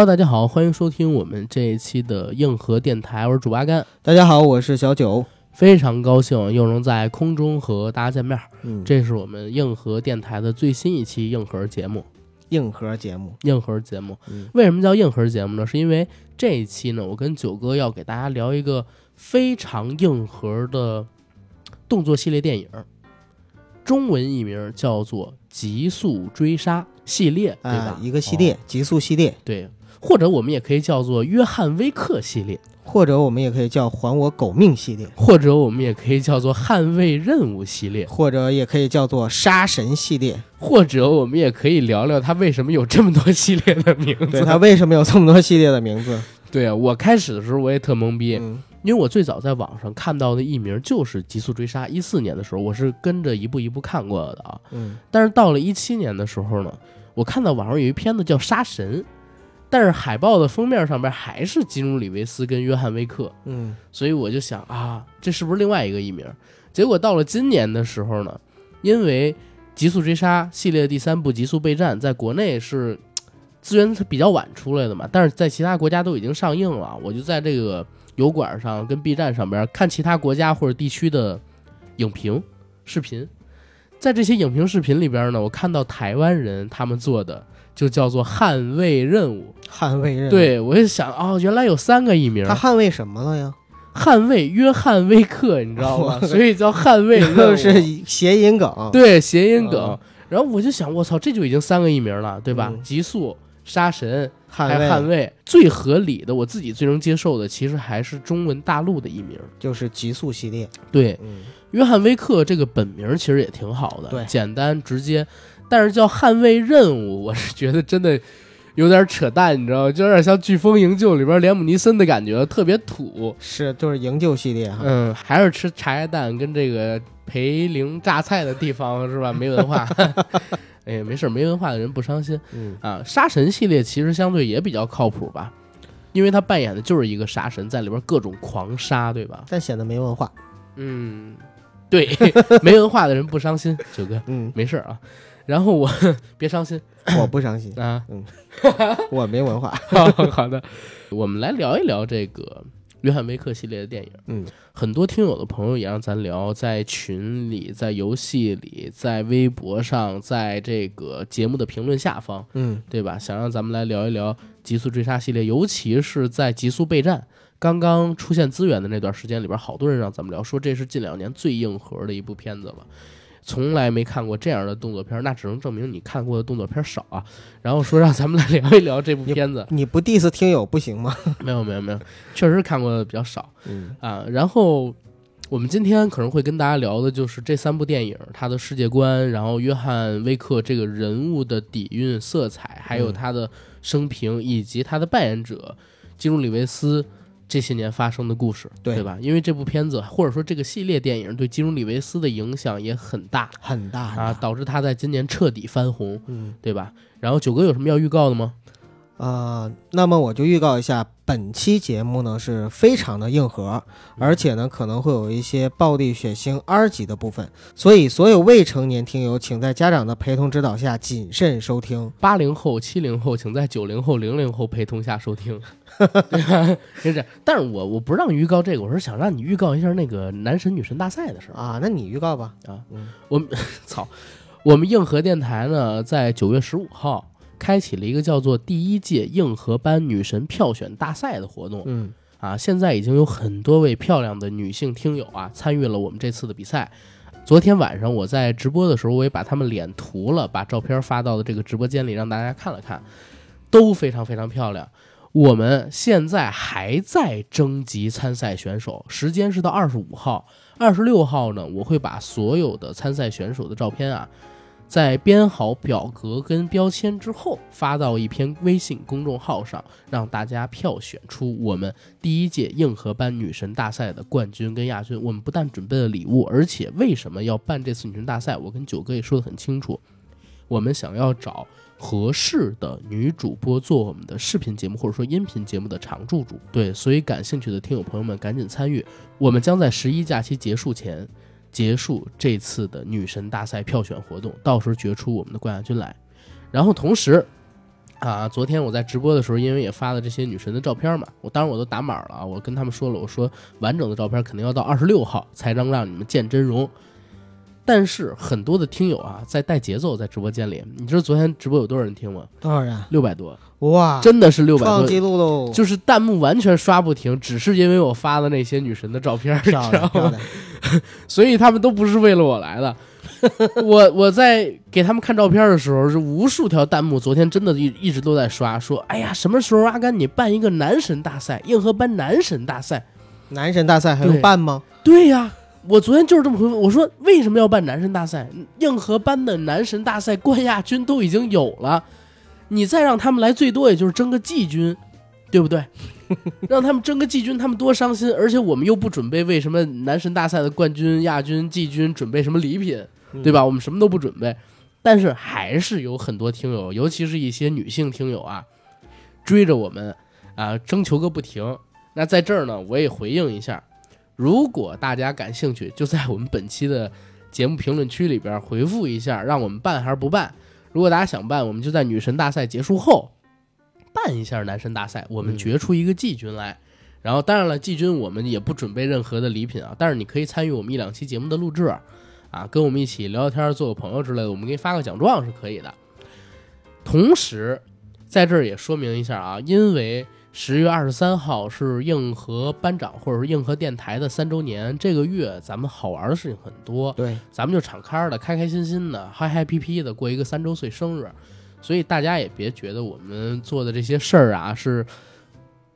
Hello，大家好，欢迎收听我们这一期的硬核电台，我是主八干。大家好，我是小九。非常高兴又能在空中和大家见面。嗯，这是我们硬核电台的最新一期硬核节目。硬核节目，硬核节目。嗯为什么叫硬核节目呢？是因为这一期呢，我跟九哥要给大家聊一个非常硬核的动作系列电影，中文译名叫做《极速追杀》系列，对吧？啊，一个系列，极速系列，对，或者我们也可以叫做约翰威克系列，或者我们也可以叫“还我狗命”系列，或者我们也可以叫做捍卫任务系列，或者也可以叫做“杀神”系列。或者我们也可以聊聊他为什么有这么多系列的名字。对它为什么有这么多系列的名字？对啊，我开始的时候我也特懵逼，嗯因为我最早在网上看到的译名就是《极速追杀》，一四年的时候我是跟着一步一步看过的啊。嗯但是到了一七年的时候呢，我看到网上有一片子叫《杀神》，但是海报的封面上边还是基努里维斯跟约翰威克，嗯。所以我就想啊，这是不是另外一个译名？结果到了今年的时候呢，因为《极速追杀》系列第三部《极速备战》在国内是资源比较晚出来的嘛，但是在其他国家都已经上映了，我就在这个油管上跟 B 站上边看其他国家或者地区的影评视频，在这些影评视频里边呢，我看到台湾人他们做的就叫做捍卫任务，捍卫任务。，对我就想哦，原来有三个译名，他捍卫什么了呀？捍卫约翰威克，你知道吗？所以叫捍卫任务，是谐音梗。对谐音梗嗯。然后我就想，我操，这就已经三个译名了，对吧？嗯极速杀神还捍卫捍卫，最合理的，我自己最能接受的，其实还是中文大陆的译名。就是极速系列。对，嗯，约翰威克这个本名其实也挺好的，对简单直接，但是叫捍卫任务，我是觉得真的有点扯淡，你知道吗？就有点像《飓风营救》里边连姆尼森的感觉，特别土。是就是营救系列哈。嗯，还是吃茶叶蛋跟这个培灵榨菜的地方是吧？没文化。哎，没事，没文化的人不伤心嗯啊。杀神系列其实相对也比较靠谱吧，因为他扮演的就是一个杀神，在里边各种狂杀，对吧？但显得没文化。嗯，对，没文化的人不伤心，九哥嗯，没事啊。然后我 别伤心我不伤心，啊。嗯 我没文化。好 好的，我们来聊一聊这个约翰威克系列的电影。嗯，很多听友的朋友也让咱聊，在群里、在游戏里、在微博上、在这个节目的评论下方，嗯对吧？想让咱们来聊一聊《极速追杀》系列，尤其是在《极速备战》刚刚出现资源的那段时间里边，好多人让咱们聊，说这是近两年最硬核的一部片子了。从来没看过这样的动作片，那只能证明你看过的动作片少啊。然后说让咱们来聊一聊这部片子，你不 diss 听友不行吗？没有没有没有，确实看过的比较少。嗯啊，然后我们今天可能会跟大家聊的就是这三部电影，它的世界观，然后约翰威克这个人物的底蕴、色彩，还有嗯他的生平，以及他的扮演者基努里维斯这些年发生的故事，对吧？因为这部片子或者说这个系列电影对基努里维斯的影响也很大很大很啊，导致他在今年彻底翻红，嗯对吧？然后九哥有什么要预告的吗？啊、那么我就预告一下，本期节目呢是非常的硬核，而且呢可能会有一些暴力、血腥、R 级的部分，所以所有未成年听友，请在家长的陪同指导下谨慎收听。八零后、七零后，请在九零后、零零后陪同下收听，对吧？是这样。但是我我不让你预告这个，我是想让你预告一下那个男神女神大赛的事儿。啊，那你预告吧。啊嗯 操，我们硬核电台呢，在九月十五号开启了一个叫做第一届硬核班女神票选大赛的活动嗯啊！现在已经有很多位漂亮的女性听友啊参与了我们这次的比赛。昨天晚上我在直播的时候，我也把他们脸涂了，把照片发到了这个直播间里，让大家看了看，都非常非常漂亮。我们现在还在征集参赛选手，时间是到二十五号。二十六号呢，我会把所有的参赛选手的照片啊，在编好表格跟标签之后，发到一篇微信公众号上，让大家票选出我们第一届硬核班女神大赛的冠军跟亚军。我们不但准备了礼物，而且为什么要办这次女神大赛？我跟九哥也说得很清楚，我们想要找合适的女主播做我们的视频节目或者说音频节目的常驻主。对，所以感兴趣的听友朋友们赶紧参与，我们将在十一假期结束前结束这次的女神大赛票选活动，到时候决出我们的冠亚军来。然后同时，啊，昨天我在直播的时候，因为也发了这些女神的照片嘛，我当然我都打码了啊，我跟他们说了，我说完整的照片肯定要到二十六号才能让你们见真容。但是很多的听友啊，在带节奏在直播间里，你知道昨天直播有多少人听吗？多少人？六百多，哇，真的是六百多，创纪录喽！就是弹幕完全刷不停，只是因为我发的那些女神的照片，漂知道吗？所以他们都不是为了我来的。我我在给他们看照片的时候，是无数条弹幕，昨天真的一一直都在刷，说：“哎呀，什么时候阿甘你办一个男神大赛，硬核班男神大赛男神大赛还对用办吗？？”对呀，我昨天就是这么回复，我说为什么要办男神大赛？硬核班的男神大赛冠亚军都已经有了，你再让他们来，最多也就是争个季军，对不对？让他们争个季军，他们多伤心！而且我们又不准备为什么男神大赛的冠军、亚军、季军准备什么礼品，对吧？我们什么都不准备，但是还是有很多听友，尤其是一些女性听友啊，追着我们啊征求个不停。那在这儿呢，我也回应一下，如果大家感兴趣，就在我们本期的节目评论区里边回复一下，让我们办还是不办。如果大家想办，我们就在女神大赛结束后办一下男神大赛，我们嗯决出一个季军来。然后，当然了，季军我们也不准备任何的礼品啊，但是你可以参与我们一两期节目的录制，啊，跟我们一起聊聊天、做个朋友之类的，我们给你发个奖状是可以的。同时，在这儿也说明一下啊，因为十月二十三号是硬核班长或者是硬核电台的三周年，这个月咱们好玩的事情很多，对，咱们就敞开的、开开心心的、嗨嗨皮皮的过一个三周岁生日，所以大家也别觉得我们做的这些事儿啊是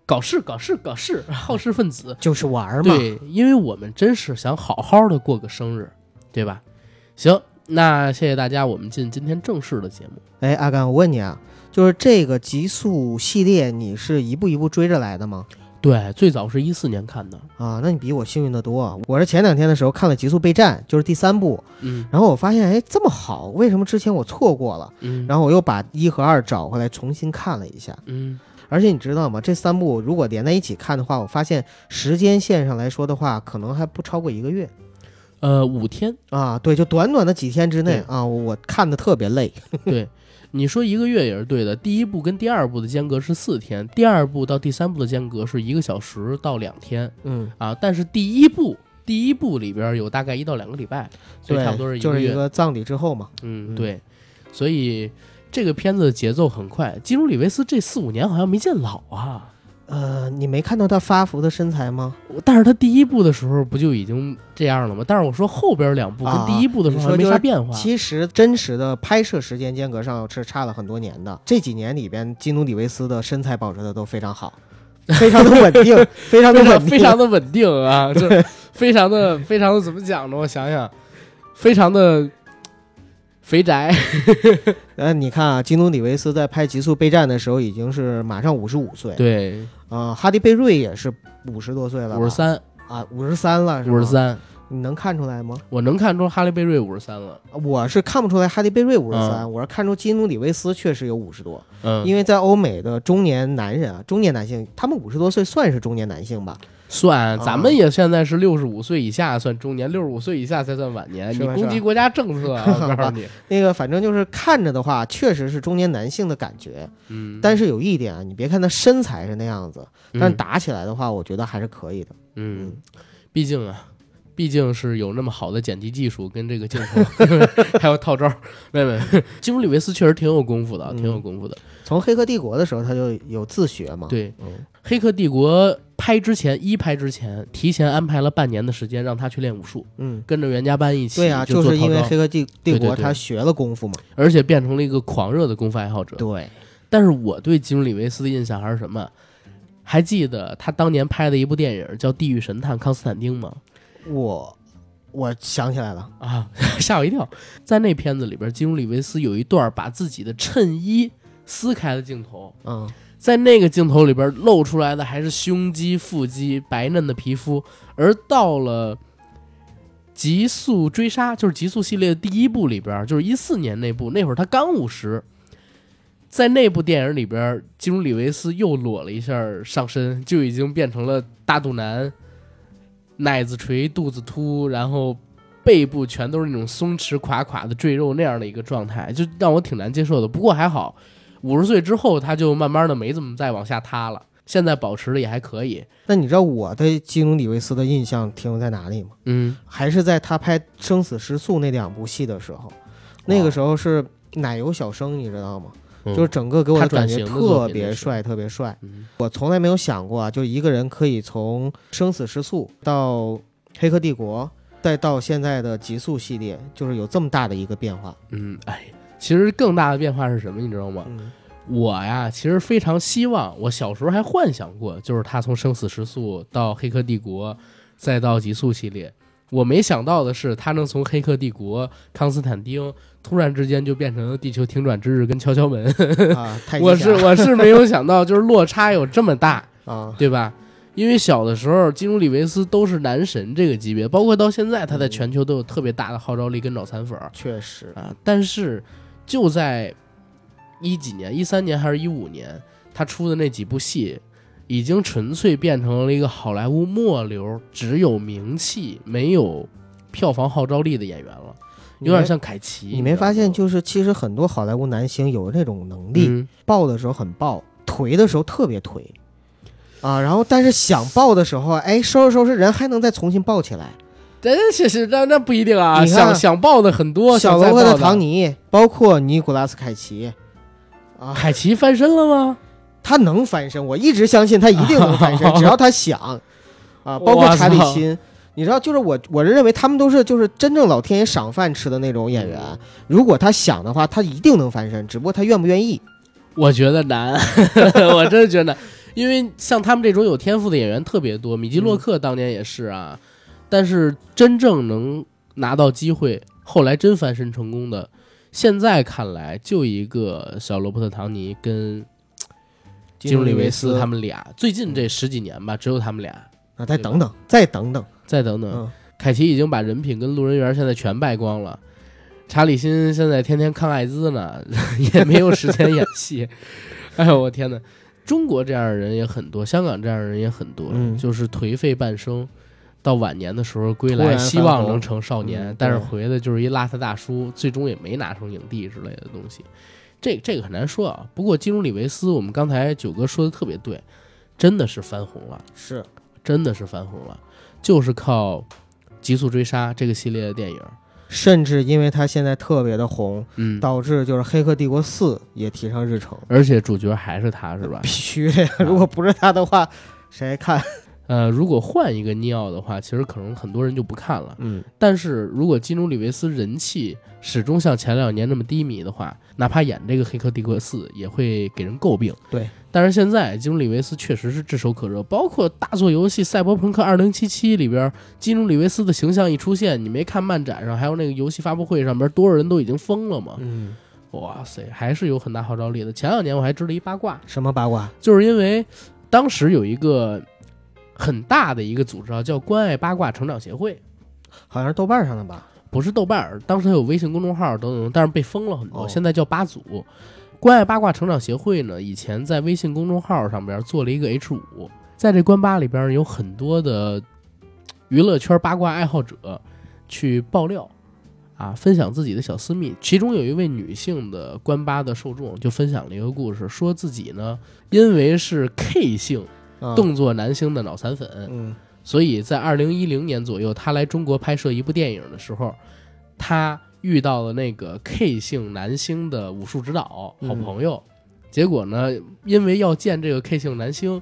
搞事、搞事、搞事、好事分子，就是玩嘛。对，因为我们真是想好好的过个生日，对吧？行，那谢谢大家，我们进今天正式的节目。哎，阿甘，我问你啊，就是这个极速系列，你是一步一步追着来的吗？对，最早是一四年看的，啊，那你比我幸运的多啊！我是前两天的时候看了《极速备战》，就是第三部，嗯然后我发现，哎，这么好，为什么之前我错过了？嗯，然后我又把一和二找回来重新看了一下，嗯而且你知道吗？这三部如果连在一起看的话，我发现时间线上来说的话，可能还不超过一个月呃五天，啊。对，就短短的几天之内对啊，我看的特别累。对，你说一个月也是对的。第一部跟第二部的间隔是四天，第二部到第三部的间隔是一个小时到两天嗯，啊。但是第一部第一部里边有大概一到两个礼拜，所以对，差不多是一就是一个月。葬礼之后嘛。嗯，嗯对，所以这个片子的节奏很快。基努里维斯这四五年好像没见老啊，呃，你没看到他发福的身材吗？但是他第一部的时候不就已经这样了吗？但是我说后边两部跟啊第一部的时候还没啥变化。其实真实的拍摄时间间隔上是差了很多年的。这几年里边，基努里维斯的身材保持的都非常好，非常的稳定，非常的稳定，非常的稳定啊，就 非常的非常的怎么讲呢？我想想，非常的肥宅。呃，你看啊，基努里维斯在拍《极速备战》的时候已经是马上五十五岁，对，啊、哈迪贝瑞也是五十多岁了吧，五十三，啊，五十三了，五十，三，你能看出来吗？我能看出哈利贝瑞五十三了。我是看不出来哈迪贝瑞五十三，嗯。我是看出基努里维斯确实有五十多，嗯，因为在欧美的中年男人啊，中年男性，他们五十多岁算是中年男性吧？算，啊咱们也现在是六十五岁以下算中年，六十五岁以下才算晚年。你攻击国家政策啊，我 告诉你。那个反正就是看着的话，确实是中年男性的感觉。嗯，但是有一点啊，你别看他身材是那样子，但打起来的话，我觉得还是可以的。嗯，毕竟啊，毕竟是有那么好的剪辑技术跟这个镜头，还有套招。妹妹，基努里维斯确实挺有功夫的，嗯挺有功夫的。从《黑客帝国》的时候，他就有自学嘛。，对，嗯，《黑客帝国》拍之前，一拍之前，提前安排了半年的时间让他去练武术，嗯，跟着袁家班一起对啊，就就是因为《黑客帝帝国他学了功夫嘛。而且变成了一个狂热的功夫爱好者。对，但是我对基努里维斯的印象还是什么？还记得他当年拍的一部电影叫《地狱神探康斯坦丁》吗？我我想起来了，啊，吓我一跳！在那片子里边，基努里维斯有一段把自己的衬衣撕开的镜头，嗯，在那个镜头里边露出来的还是胸肌、腹肌、白嫩的皮肤，而到了《极速追杀》，就是《极速》系列的第一部里边，就是一四年那部，那会儿他刚五十，在那部电影里边，基努里维斯又裸了一下上身，就已经变成了大肚腩，奶子垂，肚子凸，然后背部全都是那种松弛垮垮的赘肉那样的一个状态，就让我挺难接受的。不过还好。五十岁之后他就慢慢的没怎么再往下塌了，现在保持的也还可以。那你知道我对基努里维斯的印象停留在哪里吗？嗯，还是在他拍《生死时速》那两部戏的时候，那个时候是奶油小生，你知道吗？嗯就是整个给我的感觉特别帅，特别帅。嗯我从来没有想过啊，就一个人可以从《生死时速》到《黑客帝国》，再到现在的《极速》系列，就是有这么大的一个变化。嗯，哎，其实更大的变化是什么，你知道吗？嗯我呀，其实非常希望，我小时候还幻想过，就是他从生死时速到黑客帝国，再到极速系列。我没想到的是，他能从黑客帝国、康斯坦丁突然之间就变成了地球停转之日跟敲敲门。啊，太我是我是没有想到，就是落差有这么大，啊，对吧？因为小的时候，基努里维斯都是男神这个级别，包括到现在，他在全球都有特别大的号召力跟脑残粉。确实，啊，但是就在一几年，一三年还是一五年，他出的那几部戏，已经纯粹变成了一个好莱坞末流，只有名气没有票房号召力的演员了，有点像凯奇。你没发现，就就是其实很多好莱坞男星有那种能力，嗯、爆的时候很爆，颓的时候特别颓，啊，然后但是想爆的时候，哎，收拾收拾人还能再重新爆起来。但是是那那不一定啊，想想爆的很多，小罗伯特·唐尼，包括尼古拉斯·凯奇，啊，凯奇翻身了吗？他能翻身，我一直相信他一定能翻身，只要他想，啊，包括查理辛。你知道，就是我，我是认为他们都是就是真正老天爷赏饭吃的那种演员。如果他想的话，他一定能翻身，只不过他愿不愿意。我觉得难，我真的觉得难，因为像他们这种有天赋的演员特别多，米基洛克当年也是啊，但是真正能拿到机会，后来真翻身成功的，现在看来就一个小罗伯特·唐尼跟基努里维斯。他们俩，最近这十几年吧，只有他们俩，啊，再等等，再等等，再等等，嗯，凯奇已经把人品跟路人缘现在全败光了，查理辛现在天天抗艾滋呢，也没有时间演戏。哎呦我天哪！中国这样的人也很多，香港这样的人也很多，嗯。就是颓废半生，到晚年的时候归来，希望能成少年，嗯但是回的就是一邋遢大叔，最终也没拿成影帝之类的东西。这这个很难说啊。不过基努里维斯，我们刚才九哥说的特别对，真的是翻红了。是真的是翻红了，就是靠《极速追杀》这个系列的电影。甚至因为他现在特别的红，嗯，导致就是《黑客帝国四》也提上日程，而且主角还是他，是吧必？须的呀。如果不是他的话，谁还看？呃，如果换一个尼奥的话，其实可能很多人就不看了。嗯，但是如果基努里维斯人气始终像前两年那么低迷的话，哪怕演这个《黑客帝国四》，也会给人诟病。对。但是现在基努里维斯确实是炙手可热，包括大作游戏《赛博朋克2077》里边，基努里维斯的形象一出现，你没看漫展上，还有那个游戏发布会上边，多少人都已经疯了嘛？嗯，哇塞，还是有很大号召力的。前两年我还知道一八卦，什么八卦？就是因为当时有一个很大的一个组织啊，叫关爱八卦成长协会，好像是豆瓣上的吧？不是豆瓣儿，当时它有微信公众号等等，但是被封了很多，哦现在叫八组。关爱八卦成长协会呢，以前在微信公众号上边做了一个 H 五，在这关八里边有很多的娱乐圈八卦爱好者去爆料啊，分享自己的小私密。其中有一位女性的关八的受众就分享了一个故事，说自己呢因为是 K 姓啊，动作男星的脑残粉，嗯。所以在二零一零年左右，他来中国拍摄一部电影的时候，他遇到了那个 K 姓男星的武术指导好嗯。朋友，结果呢，因为要见这个 K 姓男星，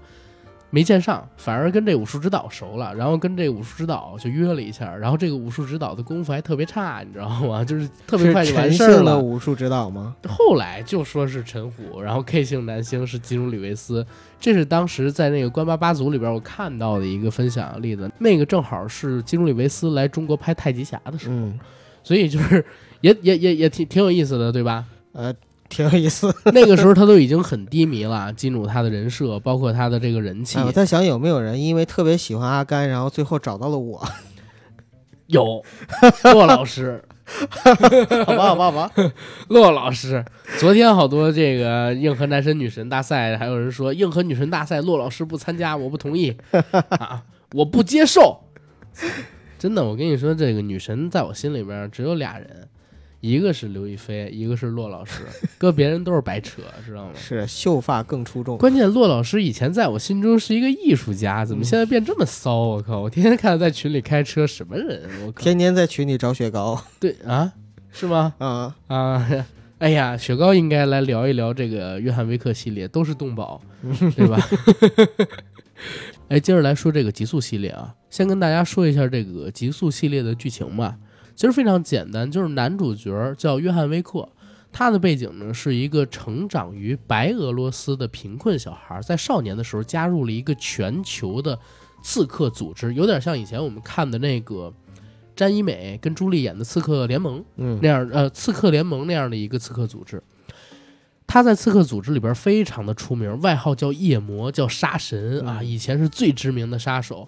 没见上，反而跟这武术指导熟了，然后跟这武术指导就约了一下，然后这个武术指导的功夫还特别差，你知道吗？就是特别快就完是事儿了。武术指导吗？后来就说是陈虎，然后 K 姓男星是基努里维斯，这是当时在那个关八八组里边我看到的一个分享例子。那个正好是基努里维斯来中国拍太极侠的时候，嗯，所以就是也也也也挺挺有意思的，对吧？呃，挺有意思。那个时候他都已经很低迷了，金主他的人设，包括他的这个人气哎，我在想有没有人因为特别喜欢阿甘，然后最后找到了我？有骆老师，好吧，好吧，好吧。骆老师，昨天好多这个硬核男神女神大赛，还有人说硬核女神大赛骆老师不参加，我不同意 啊，我不接受。真的，我跟你说，这个女神在我心里边只有俩人，一个是刘亦菲，一个是骆老师，搁别人都是白扯，知道吗？是秀发更出众。关键骆老师以前在我心中是一个艺术家，怎么现在变这么骚？我靠！我天天看他在群里开车，什么人？我靠！天天在群里找雪糕。对啊，是吗？啊啊！哎呀，雪糕应该来聊一聊这个约翰威克系列，都是动保，对吧？哎，接着来说这个极速系列啊，先跟大家说一下这个极速系列的剧情吧。其实非常简单，就是男主角叫约翰威克，他的背景呢是一个成长于白俄罗斯的贫困小孩，在少年的时候加入了一个全球的刺客组织，有点像以前我们看的那个詹一美跟朱莉演的《刺客联盟》嗯那样，呃，刺客联盟那样的一个刺客组织。他在刺客组织里边非常的出名，外号叫夜魔，叫杀神啊，嗯以前是最知名的杀手。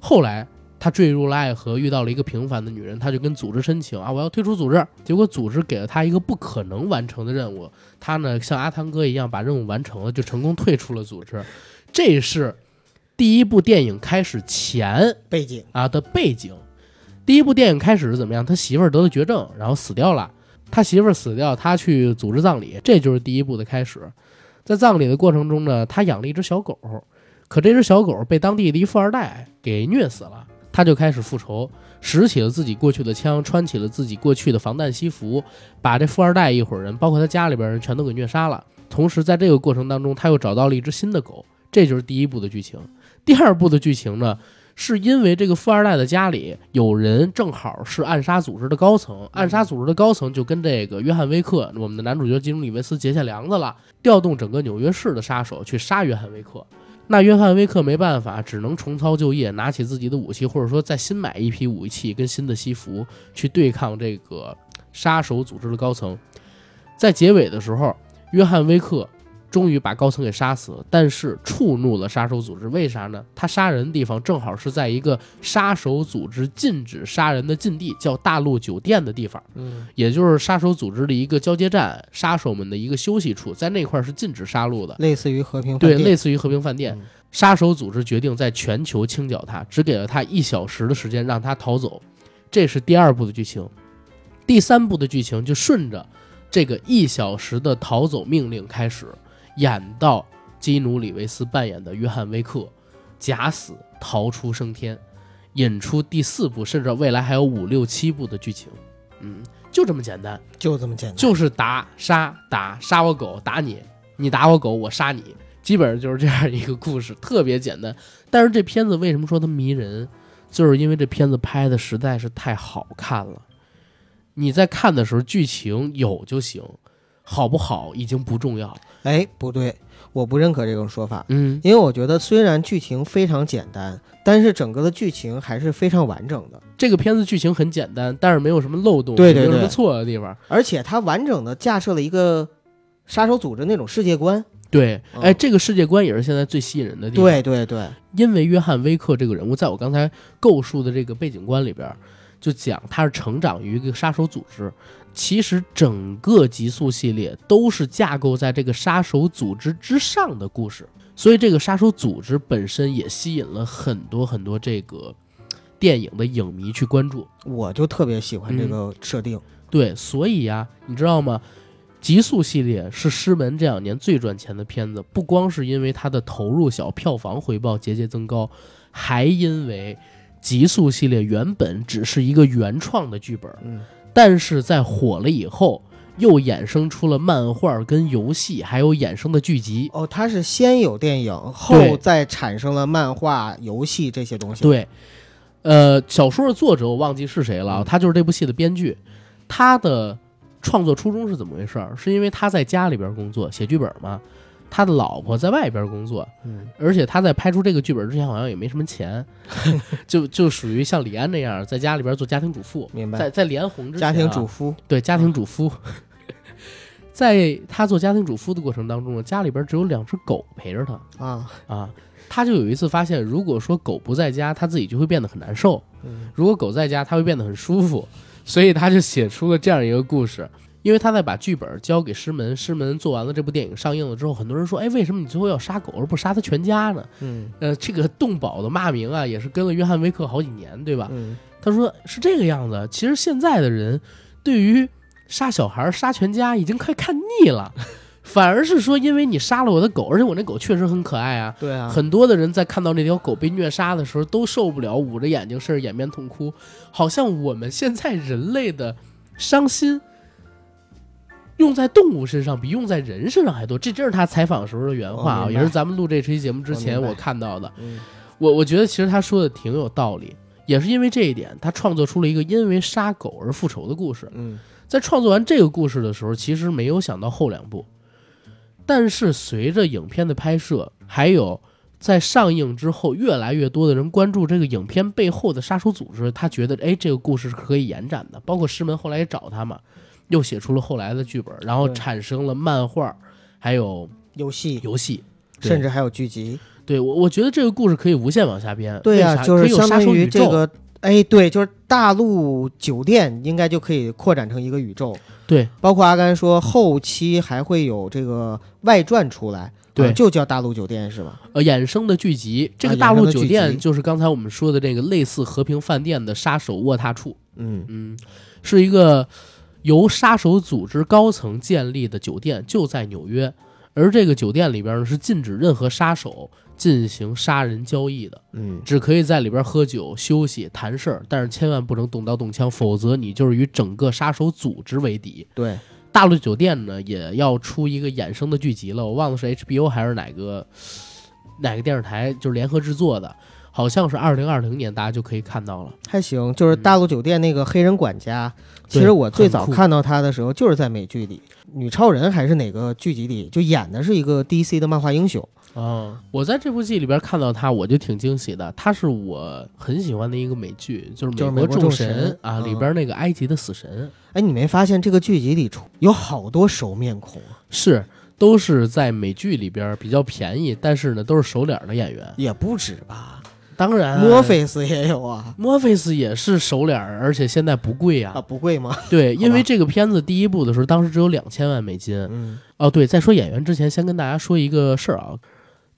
后来他坠入了爱河，遇到了一个平凡的女人，他就跟组织申请啊，我要退出组织。结果组织给了他一个不可能完成的任务，他呢像阿汤哥一样把任务完成了，就成功退出了组织。这是第一部电影开始前背景啊的背景。第一部电影开始是怎么样？他媳妇儿得了绝症，然后死掉了。他媳妇儿死掉，他去组织葬礼，这就是第一部的开始。在葬礼的过程中呢，他养了一只小狗，可这只小狗被当地的一富二代给虐死了，他就开始复仇，拾起了自己过去的枪，穿起了自己过去的防弹西服，把这富二代一伙人，包括他家里边人全都给虐杀了。同时，在这个过程当中，他又找到了一只新的狗，这就是第一部的剧情。第二部的剧情呢，是因为这个富二代的家里有人正好是暗杀组织的高层，暗杀组织的高层就跟这个约翰威克，我们的男主角基努里维斯结下梁子了，调动整个纽约市的杀手去杀约翰威克。那约翰威克没办法，只能重操旧业，拿起自己的武器，或者说再新买一批武器跟新的西服去对抗这个杀手组织的高层。在结尾的时候，约翰威克终于把高层给杀死了，但是触怒了杀手组织。为啥呢？他杀人的地方正好是在一个杀手组织禁止杀人的禁地，叫大陆酒店的地方，嗯也就是杀手组织的一个交接站，杀手们的一个休息处，在那块儿是禁止杀戮的。类似于和平饭对，店类似于和平饭店。嗯杀手组织决定在全球清剿他，只给了他一小时的时间让他逃走。这是第二部的剧情。第三部的剧情就顺着这个一小时的逃走命令开始，演到基努里维斯扮演的约翰威克假死逃出升天，引出第四部，甚至未来还有五六七部的剧情。嗯，就这么简单。就这么简单。就是打杀打杀我狗打你，你打我狗我杀你，基本上就是这样一个故事，特别简单。但是这片子为什么说它迷人，就是因为这片子拍的实在是太好看了。你在看的时候，剧情有就行，好不好已经不重要。哎，不对，我不认可这种说法，嗯，因为我觉得虽然剧情非常简单，但是整个的剧情还是非常完整的，这个片子剧情很简单，但是没有什么漏洞，对对也没有什么错的地方。而且它完整的架设了一个杀手组织那种世界观。对，嗯哎，这个世界观也是现在最吸引人的地方。对对对，因为约翰威克这个人物，在我刚才构述的这个背景观里边，就讲他是成长于一个杀手组织。其实整个极速系列都是架构在这个杀手组织之上的故事，所以这个杀手组织本身也吸引了很多很多这个电影的影迷去关注。我就特别喜欢这个设定。对，所以呀，你知道吗？极速系列是师门这两年最赚钱的片子，不光是因为它的投入小、票房回报节节增高，还因为极速系列原本只是一个原创的剧本，嗯，但是在火了以后，又衍生出了漫画、跟游戏，还有衍生的剧集。哦，它是先有电影，后再产生了漫画、游戏这些东西。，对，呃，小说的作者我忘记是谁了，嗯他就是这部戏的编剧。他的创作初衷是怎么回事儿？是因为他在家里边工作写剧本嘛，他的老婆在外边工作，嗯，而且他在拍出这个剧本之前好像也没什么钱，就就属于像李安那样在家里边做家庭主妇。明白。在在连红之前、啊，家庭主妇，对家庭主妇，在他做家庭主妇的过程当中呢，家里边只有两只狗陪着他啊，啊。他就有一次发现，如果说狗不在家，他自己就会变得很难受；嗯如果狗在家，他会变得很舒服。所以他就写出了这样一个故事。因为他在把剧本交给师门，师门做完了这部电影上映了之后，很多人说：“哎，为什么你最后要杀狗，而不杀他全家呢嗯？”呃，这个动保的骂名啊，也是跟了约翰威克好几年，对吧？嗯他说是这个样子。其实现在的人对于杀小孩、杀全家已经快看腻了，反而是说因为你杀了我的狗，而且我那狗确实很可爱啊。对啊，很多的人在看到那条狗被虐杀的时候都受不了，捂着眼睛甚至掩面痛哭，好像我们现在人类的伤心用在动物身上比用在人身上还多。这真是他采访时候的原话啊，哦也是咱们录这期节目之前我看到的。嗯我我觉得其实他说的挺有道理，也是因为这一点，他创作出了一个因为杀狗而复仇的故事。嗯在创作完这个故事的时候，其实没有想到后两部，但是随着影片的拍摄，还有在上映之后，越来越多的人关注这个影片背后的杀手组织，他觉得哎，这个故事是可以延展的。包括师门后来也找他嘛，又写出了后来的剧本，然后产生了漫画，还有游戏，游戏，甚至还有剧集。对我我觉得这个故事可以无限往下编。对呀、就是有相当于这个，哎，对，就是大陆酒店应该就可以扩展成一个宇宙。对包括阿甘说后期还会有这个外传出来，对啊就叫大陆酒店是吧？呃衍生的剧集，这个啊大陆酒店就是刚才我们说的这个类似和平饭店的杀手卧榻处。嗯嗯，是一个由杀手组织高层建立的酒店，就在纽约。而这个酒店里边呢，是禁止任何杀手进行杀人交易的，嗯，只可以在里边喝酒、休息、谈事儿，但是千万不能动刀动枪，否则你就是与整个杀手组织为敌。对，大陆酒店呢也要出一个衍生的剧集了，我忘了是 HBO 还是哪个哪个电视台就是联合制作的，好像是二零二零年大家就可以看到了。还行。就是大陆酒店那个黑人管家，其实我最早看到他的时候就是在美剧里，女超人还是哪个剧集里，就演的是一个 DC 的漫画英雄。啊，我在这部剧里边看到他，我就挺惊喜的。他是我很喜欢的一个美剧，就是就是美国众神啊，嗯里边那个埃及的死神哎，你没发现这个剧集里出有好多熟面孔啊？是都是在美剧里边比较便宜，但是呢都是熟脸的演员。也不止吧，当然，墨菲斯也有啊。墨菲斯也是熟脸儿，而且现在不贵啊，啊。不贵吗？对，因为这个片子第一部的时候，当时只有两千万美金。嗯哦，对，在说演员之前，先跟大家说一个事儿啊，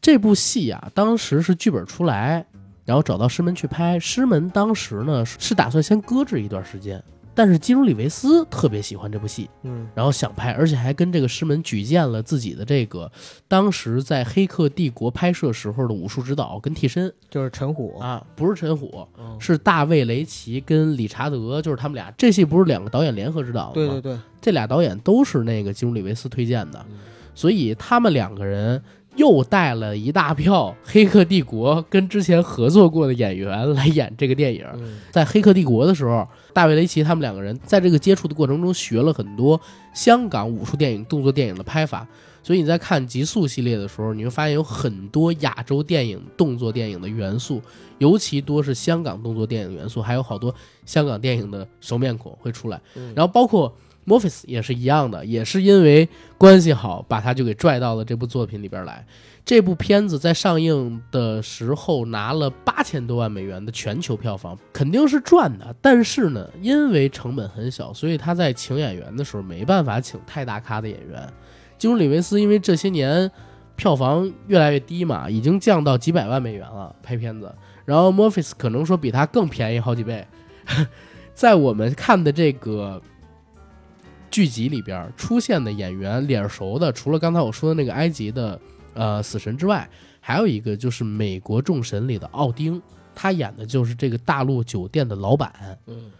这部戏啊，当时是剧本出来，然后找到师门去拍，师门当时呢是打算先搁置一段时间，但是基努里维斯特别喜欢这部戏，嗯。然后想拍，而且还跟这个师门举荐了自己的这个当时在《黑客帝国》拍摄时候的武术指导跟替身。就是陈虎，啊，不是陈虎，嗯是大卫雷奇跟理查德，就是他们俩，这戏不是两个导演联合指导的吗？对对对，这俩导演都是那个基努里维斯推荐的，嗯。所以他们两个人又带了一大票《黑客帝国》跟之前合作过的演员来演这个电影。嗯在《黑客帝国》的时候，大卫雷奇他们两个人在这个接触的过程中学了很多香港武术电影、动作电影的拍法。所以你在看《极速》系列的时候，你会发现有很多亚洲电影、动作电影的元素，尤其多是香港动作电影元素，还有好多香港电影的熟面孔会出来。嗯然后包括 m o r p h i s 也是一样的，也是因为关系好，把他就给拽到了这部作品里边来。这部片子在上映的时候拿了八千多万美元的全球票房，肯定是赚的。但是呢，因为成本很小，所以他在请演员的时候没办法请太大咖的演员。基努里维斯因为这些年票房越来越低嘛，已经降到几百万美元了拍片子。然后 m o r p h i s 可能说比他更便宜好几倍。在我们看的这个剧集里边出现的演员脸熟的，除了刚才我说的那个埃及的呃死神之外，还有一个就是美国众神里的奥丁，他演的就是这个大陆酒店的老板。嗯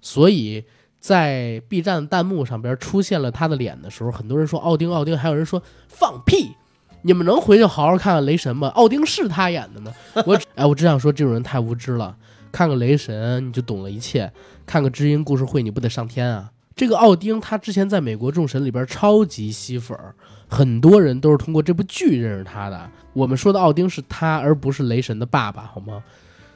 所以在 B 站弹幕上边出现了他的脸的时候，很多人说奥丁奥丁，还有人说放屁。你们能回去好好看看雷神吗？奥丁是他演的吗？我哎，我只想说这种人太无知了。看个雷神你就懂了一切，看个知音故事会你不得上天啊？这个奥丁他之前在美国众神里边超级吸粉儿，很多人都是通过这部剧认识他的。我们说的奥丁是他，而不是雷神的爸爸，好吗？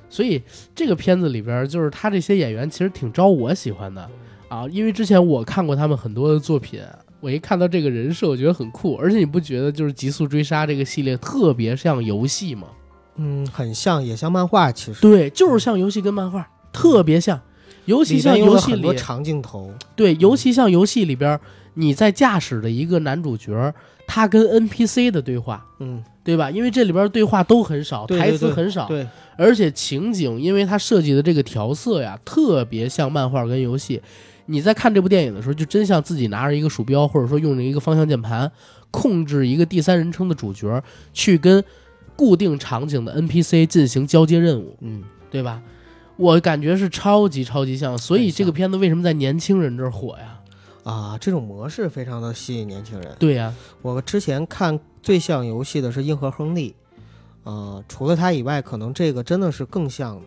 所以这个片子里边，就是他这些演员其实挺招我喜欢的啊，因为之前我看过他们很多的作品，我一看到这个人设，我觉得很酷，而且你不觉得就是《极速追杀》这个系列特别像游戏吗？嗯，很像，也像漫画，其实对，就是像游戏跟漫画特别像，尤其像游戏里多长镜头，对，尤其像游戏里边你在驾驶的一个男主角，他跟 NPC 的对话，嗯，对吧？因为这里边对话都很少，对对台词很少，对，而且情景，因为它设计的这个调色呀，特别像漫画跟游戏。你在看这部电影的时候，就真像自己拿着一个鼠标，或者说用着一个方向键盘，控制一个第三人称的主角，去跟固定场景的 NPC 进行交接任务，嗯，对吧？我感觉是超级超级像，所以这个片子为什么在年轻人这儿火呀？啊，这种模式非常的吸引年轻人。对呀、我之前看最像游戏的是《硬核亨利》，呃，除了它以外，可能这个真的是更像的。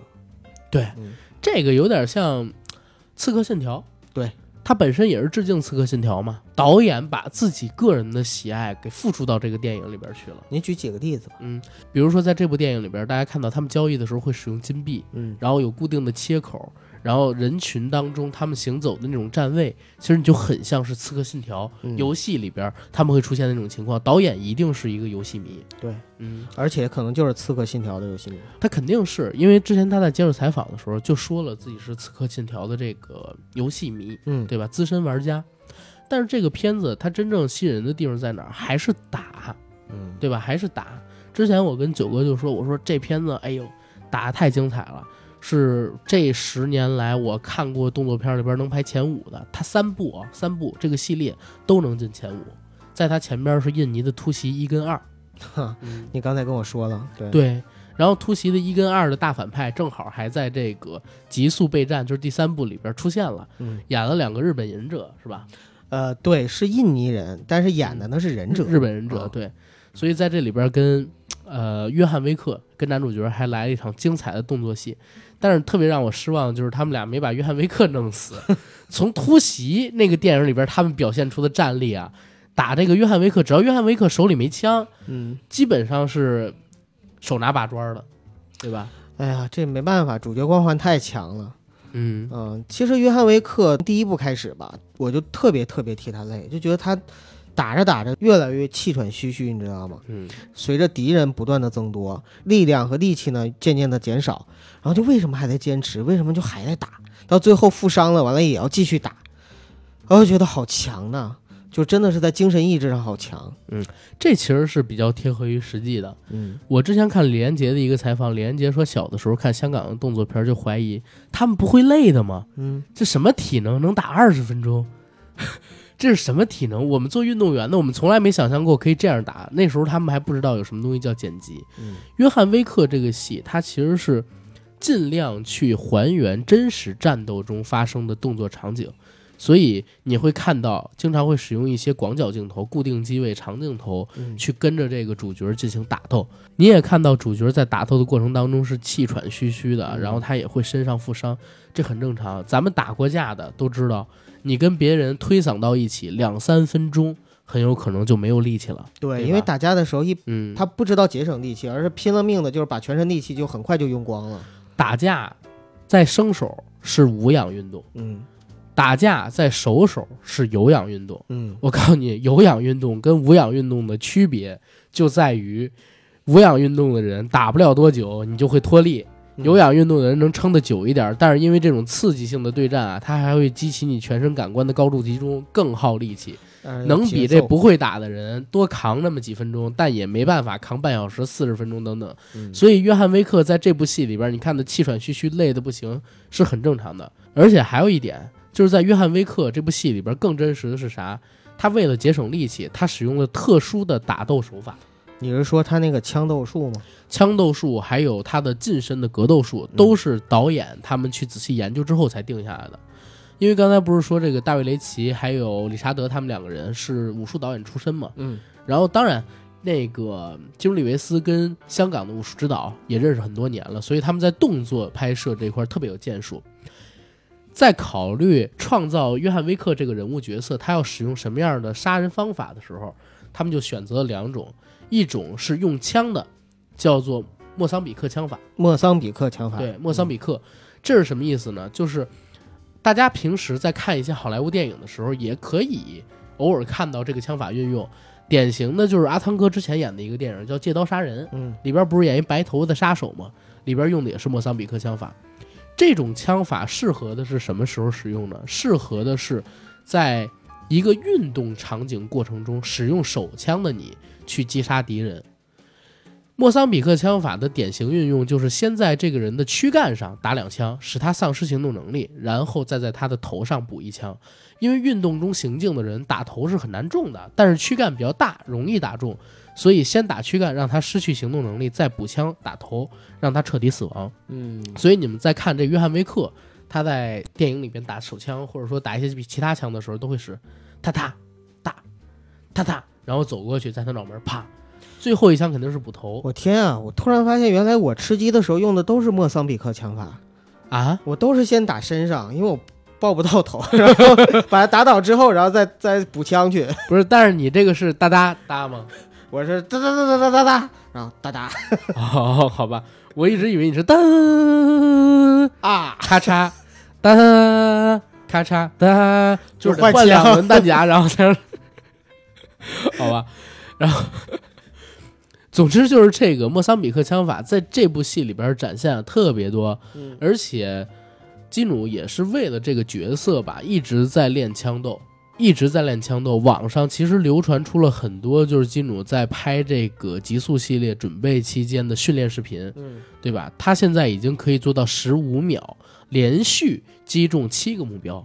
对，嗯这个有点像《刺客信条》，对，它本身也是致敬《刺客信条》嘛。导演把自己个人的喜爱给付出到这个电影里边去了。你举几个例子吧。嗯，比如说在这部电影里边，大家看到他们交易的时候会使用金币，嗯然后有固定的切口，然后人群当中他们行走的那种站位，其实你就很像是《刺客信条》嗯游戏里边他们会出现的那种情况。导演一定是一个游戏迷，对，嗯，而且可能就是《刺客信条》的游戏迷。他肯定是因为之前他在接受采访的时候就说了自己是《刺客信条》的这个游戏迷，嗯，对吧？资深玩家。但是这个片子它真正吸引人的地方在哪儿？还是打，嗯，对吧？还是打。之前我跟九哥就说，我说这片子，哎呦，打得太精彩了，是这十年来我看过动作片里边能排前五的。它三部啊，三部这个系列都能进前五，在它前边是印尼的突袭一跟二，哈，你刚才跟我说了，对，对。然后突袭的一跟二的大反派正好还在这个极速备战，就是第三部里边出现了，嗯，演了两个日本忍者，是吧？呃，对，是印尼人，但是演的呢是忍者，日本忍者，啊对，所以在这里边跟呃约翰威克跟男主角还来了一场精彩的动作戏，但是特别让我失望的就是他们俩没把约翰威克弄死。从突袭那个电影里边，他们表现出的战力啊，打这个约翰威克，只要约翰威克手里没枪，嗯，基本上是手拿把抓的，对吧？哎呀，这没办法，主角光环太强了。嗯嗯，其实约翰维克第一部开始吧，我就特别特别替他累，就觉得他打着打着越来越气喘吁吁，你知道吗？嗯，随着敌人不断的增多，力量和力气呢渐渐的减少，然后就为什么还在坚持？为什么就还在打？到最后负伤了，完了也要继续打，我就觉得好强呐，就真的是在精神意志上好强。嗯这其实是比较贴合于实际的。嗯我之前看李连杰的一个采访，李连杰说小的时候看香港的动作片就怀疑他们不会累的吗？嗯，这什么体能能打二十分钟？这是什么体能？我们做运动员的，我们从来没想象过可以这样打。那时候他们还不知道有什么东西叫剪辑。嗯约翰威克这个戏，它其实是尽量去还原真实战斗中发生的动作场景，所以你会看到经常会使用一些广角镜头、固定机位、长镜头嗯去跟着这个主角进行打斗。你也看到主角在打斗的过程当中是气喘吁吁的，嗯然后他也会身上负伤，这很正常。咱们打过架的都知道，你跟别人推搡到一起两三分钟，很有可能就没有力气了。对，对因为打架的时候一嗯，他不知道节省力气，而是拼了命的，就是把全身力气就很快就用光了。打架在生手是无氧运动，嗯打架在熟手是有氧运动。嗯我告诉你，有氧运动跟无氧运动的区别就在于，无氧运动的人打不了多久，你就会脱力；嗯有氧运动的人能撑得久一点，但是因为这种刺激性的对战啊，它还会激起你全身感官的高度集中，更耗力气。呃能比这不会打的人多扛那么几分钟，但也没办法扛半小时、四十分钟等等。嗯所以约翰威克在这部戏里边，你看的气喘吁吁、累得不行，是很正常的。而且还有一点，就是在约翰威克这部戏里边更真实的是啥？他为了节省力气，他使用了特殊的打斗手法，你是说他那个枪斗术吗？枪斗术还有他的近身的格斗术，都是导演他们去仔细研究之后才定下来的。因为刚才不是说这个大卫雷奇还有理查德他们两个人是武术导演出身嘛？嗯然后当然，那个基努里维斯跟香港的武术指导也认识很多年了，所以他们在动作拍摄这块儿特别有建树。在考虑创造约翰威克这个人物角色，他要使用什么样的杀人方法的时候，他们就选择了两种，一种是用枪的，叫做莫桑比克枪法。莫桑比克枪法。对，莫桑比克，这是什么意思呢？就是大家平时在看一些好莱坞电影的时候，也可以偶尔看到这个枪法运用。典型的就是阿汤哥之前演的一个电影叫《借刀杀人》，嗯里边不是演一白头发的杀手吗？里边用的也是莫桑比克枪法。这种枪法适合的是什么时候使用呢？适合的是在一个运动场景过程中使用手枪的你去击杀敌人。莫桑比克枪法的典型运用就是先在这个人的躯干上打两枪，使他丧失行动能力，然后再在他的头上补一枪。因为运动中行进的人打头是很难中的，但是躯干比较大，容易打中，所以先打躯干，让他失去行动能力，再补枪打头，让他彻底死亡。嗯，所以你们在看这约翰威克他在电影里边打手枪，或者说打一些其他枪的时候，都会使哒哒哒哒哒，然后走过去，在他脑门啪，最后一枪肯定是补头我天啊！我突然发现，原来我吃鸡的时候用的都是莫桑比克枪法，啊。我都是先打身上，因为我抱不到头，然后把他打倒之后，然后再再补枪去。不是，但是你这个是哒哒哒吗？我是哒哒哒哒哒哒哒，然后哒哒哦，好吧，我一直以为你是噔啊，咔嚓噔咔嚓噔，就是换换两轮弹夹，然后才 好吧，然后。总之就是这个莫桑比克枪法在这部戏里边展现的特别多，嗯而且基努也是为了这个角色吧，一直在练枪斗，一直在练枪斗。网上其实流传出了很多，就是基努在拍这个极速系列准备期间的训练视频，嗯，对吧？他现在已经可以做到十五秒连续击中七个目标，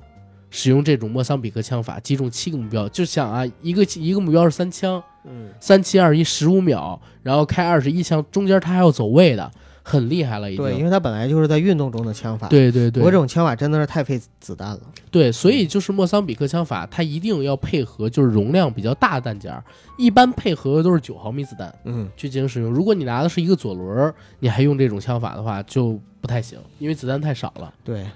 使用这种莫桑比克枪法击中七个目标。就想啊，一个一个目标是三枪，嗯，三七二一十五秒，然后开二十一枪，中间他还要走位的，很厉害了已经。对，因为他本来就是在运动中的枪法，，对对对，我这种枪法真的是太费子弹了。对，所以就是莫桑比克枪法，它一定要配合就是容量比较大的弹夹，一般配合的都是九毫米子弹嗯，去进行使用。如果你拿的是一个左轮儿，你还用这种枪法的话，就不太行，因为子弹太少了。对，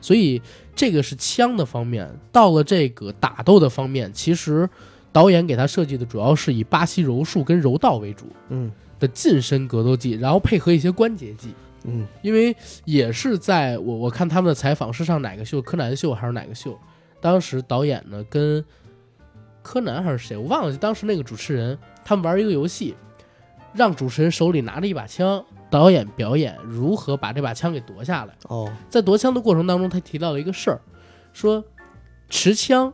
所以这个是枪的方面，到了这个打斗的方面，其实导演给他设计的主要是以巴西柔术跟柔道为主嗯的近身格斗技，然后配合一些关节技。嗯因为也是在我我看他们的采访是上哪个秀，柯南秀还是哪个秀？当时导演呢跟柯南还是谁，我忘了。当时那个主持人他们玩一个游戏，让主持人手里拿着一把枪，导演表演如何把这把枪给夺下来。哦，在夺枪的过程当中，他提到了一个事儿，说持枪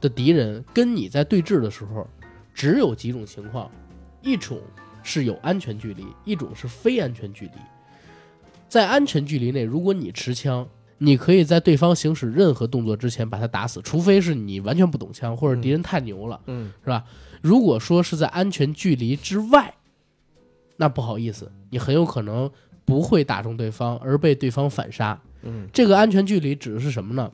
的敌人跟你在对峙的时候，只有几种情况，一种是有安全距离，一种是非安全距离。在安全距离内，如果你持枪，你可以在对方行使任何动作之前把他打死，除非是你完全不懂枪或者敌人太牛了，嗯是吧？如果说是在安全距离之外，那不好意思，你很有可能不会打中对方，而被对方反杀。嗯这个安全距离指的是什么呢？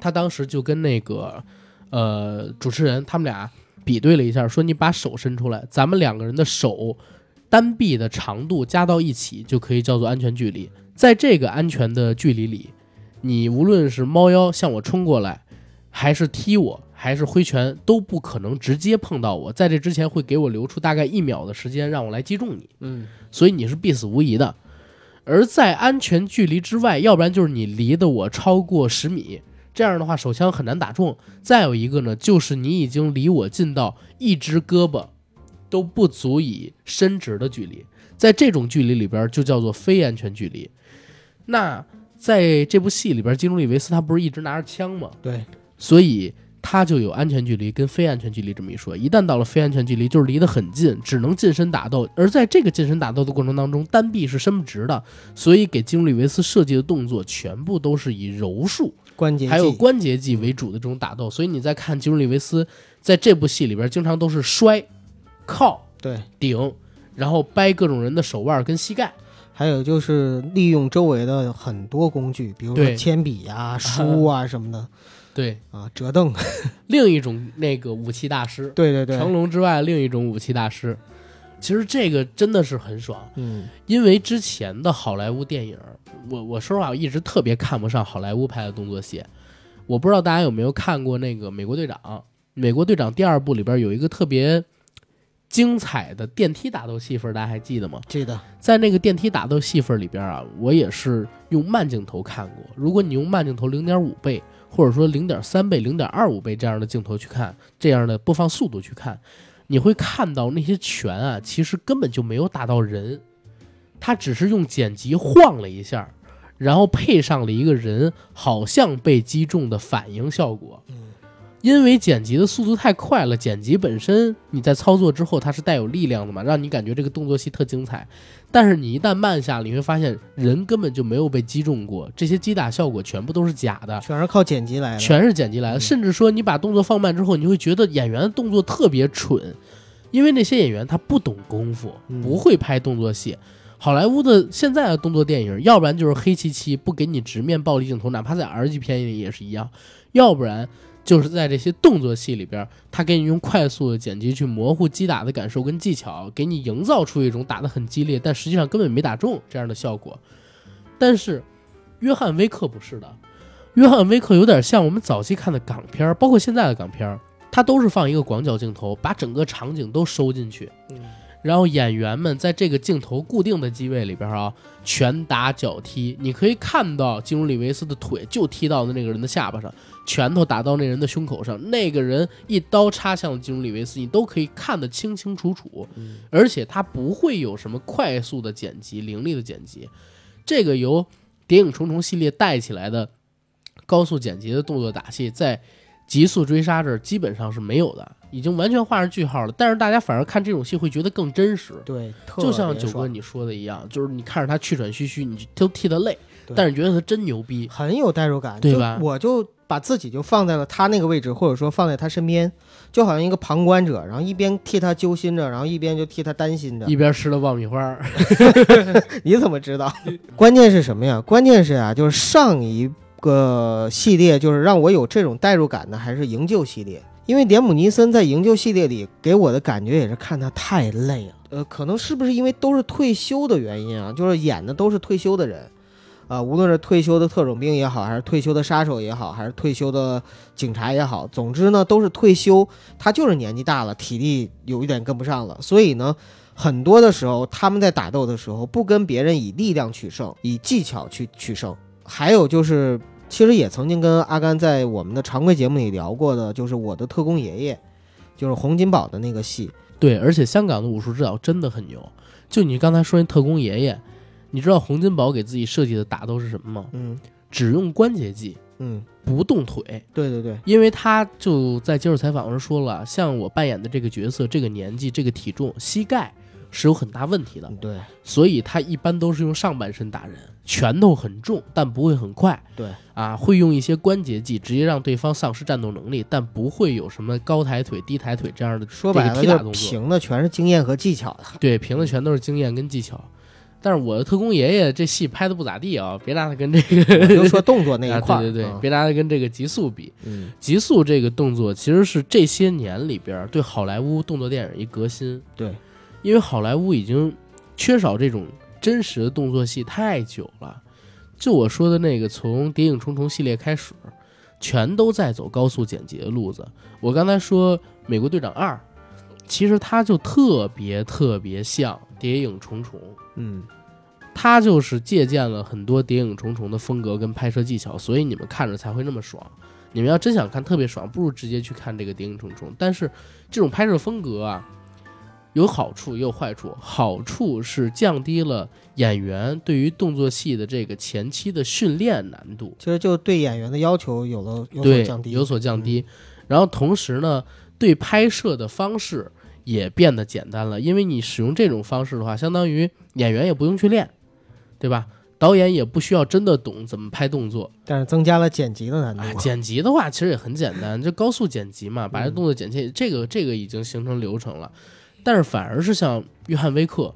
他当时就跟那个呃主持人他们俩比对了一下，说你把手伸出来，咱们两个人的手单臂的长度加到一起就可以叫做安全距离。在这个安全的距离里，你无论是猫腰向我冲过来，还是踢我，还是挥拳，都不可能直接碰到我。在这之前会给我留出大概一秒的时间让我来击中你。嗯所以你是必死无疑的。而在安全距离之外，要不然就是你离的我超过十米，这样的话手枪很难打中。再有一个呢，就是你已经离我近到一只胳膊都不足以伸直的距离，在这种距离里边就叫做非安全距离。那在这部戏里边，基努里维斯他不是一直拿着枪吗？对，所以它就有安全距离跟非安全距离这么一说。一旦到了非安全距离，就是离得很近，只能近身打斗。而在这个近身打斗的过程当中，单臂是伸不直的，所以给基努里维斯设计的动作全部都是以柔术关节还有关节技为主的这种打斗。所以你在看基努里维斯在这部戏里边，经常都是摔、靠、对，顶，然后掰各种人的手腕跟膝盖。还有就是利用周围的很多工具，比如说对铅笔呀、书啊什么的对，啊，折凳，另一种那个武器大师，对对对，成龙之外另一种武器大师。其实这个真的是很爽，嗯因为之前的好莱坞电影，我我说实话，我一直特别看不上好莱坞拍的动作戏。我不知道大家有没有看过那个《美国队长》？《美国队长》第二部里边有一个特别精彩的电梯打斗戏份，大家还记得吗？记得，在那个电梯打斗戏份里边啊，我也是用慢镜头看过。如果你用慢镜头零点五倍，或者说零点三倍、零点二五倍这样的镜头去看，这样的播放速度去看，你会看到那些拳啊，其实根本就没有打到人，他只是用剪辑晃了一下，然后配上了一个人好像被击中的反应效果。嗯因为剪辑的速度太快了，剪辑本身你在操作之后它是带有力量的嘛，让你感觉这个动作戏特精彩。但是你一旦慢下，你会发现人根本就没有被击中过，这些击打效果全部都是假的，全是靠剪辑来的。全是剪辑来的。嗯甚至说你把动作放慢之后，你会觉得演员的动作特别蠢，因为那些演员他不懂功夫，嗯不会拍动作戏。好莱坞的现在的动作电影，要不然就是黑漆漆不给你直面暴力镜头，哪怕在 R 级片里也是一样；要不然就是在这些动作戏里边，他给你用快速的剪辑去模糊击打的感受跟技巧，给你营造出一种打得很激烈，但实际上根本没打中这样的效果。但是约翰威克不是的，约翰威克有点像我们早期看的港片，包括现在的港片儿，它都是放一个广角镜头，把整个场景都收进去。然后演员们在这个镜头固定的机位里边啊，拳打脚踢，你可以看到基努里维斯的腿就踢到了那个人的下巴上，拳头打到那人的胸口上，那个人一刀插向了基努里维斯，你都可以看得清清楚楚，嗯。而且他不会有什么快速的剪辑、凌厉的剪辑，这个由《谍影重重》系列带起来的高速剪辑的动作打戏，在《极速追杀》这儿基本上是没有的，已经完全画上句号了。但是大家反而看这种戏会觉得更真实，对，就像九哥你说的一样，就是你看着他气喘吁吁，你都替他累，但是觉得他真牛逼。很有代入感，对吧我就把自己就放在了他那个位置，或者说放在他身边，就好像一个旁观者，然后一边替他揪心着，然后一边就替他担心着。一边吃了爆米花，你怎么知道？关键是什么呀？关键是啊，就是上一个系列，就是让我有这种代入感的，还是营救系列。因为连姆尼森在营救系列里给我的感觉也是看他太累了。呃，可能是不是因为都是退休的原因啊？就是演的都是退休的人，啊、无论是退休的特种兵也好，还是退休的杀手也好，还是退休的警察也好，总之呢都是退休。他就是年纪大了，体力有一点跟不上了，所以呢，很多的时候他们在打斗的时候不跟别人以力量取胜，以技巧去取胜。还有就是，其实也曾经跟阿甘在我们的常规节目里聊过的，就是我的特工爷爷，就是洪金宝的那个戏。对，而且香港的武术指导真的很牛。就你刚才说那特工爷爷，你知道洪金宝给自己设计的打斗是什么吗？嗯只用关节技，嗯，不动腿。对对对，因为他就在接受采访时说了，像我扮演的这个角色，这个年纪、这个体重，膝盖是有很大问题的，嗯对所以他一般都是用上半身打人，拳头很重，但不会很快。对啊，会用一些关节技，直接让对方丧失战斗能力，但不会有什么高抬腿、低抬腿这样的说白踢打动作。凭的全是经验和技巧的。对，凭的全都是经验跟技巧。但是我的特工爷爷这戏拍的不咋地啊，别拿他跟这个我就说动作那一 啊，块儿，对对对，嗯别拿他跟这个极速比。嗯，极速这个动作其实是这些年里边对好莱坞动作电影一革新，对，因为好莱坞已经缺少这种真实的动作戏太久了。就我说的那个，从《谍影重重》系列开始，全都在走高速剪辑的路子。我刚才说《美国队长二》，其实它就特别特别像《谍影重重》。嗯，它就是借鉴了很多《谍影重重》的风格跟拍摄技巧，所以你们看着才会那么爽。你们要真想看特别爽，不如直接去看这个《谍影重重》。但是这种拍摄风格啊，有好处也有坏处。好处是降低了演员对于动作戏的这个前期的训练难度，其实就对演员的要求有了有所，降低，嗯有所降低。然后同时呢，对拍摄的方式也变得简单了，因为你使用这种方式的话，相当于演员也不用去练，对吧？导演也不需要真的懂怎么拍动作，但是增加了剪辑的难度。剪辑的话其实也很简单，就高速剪辑嘛，把这嗯动作剪切，这个这个已经形成流程了。但是反而是像约翰威克、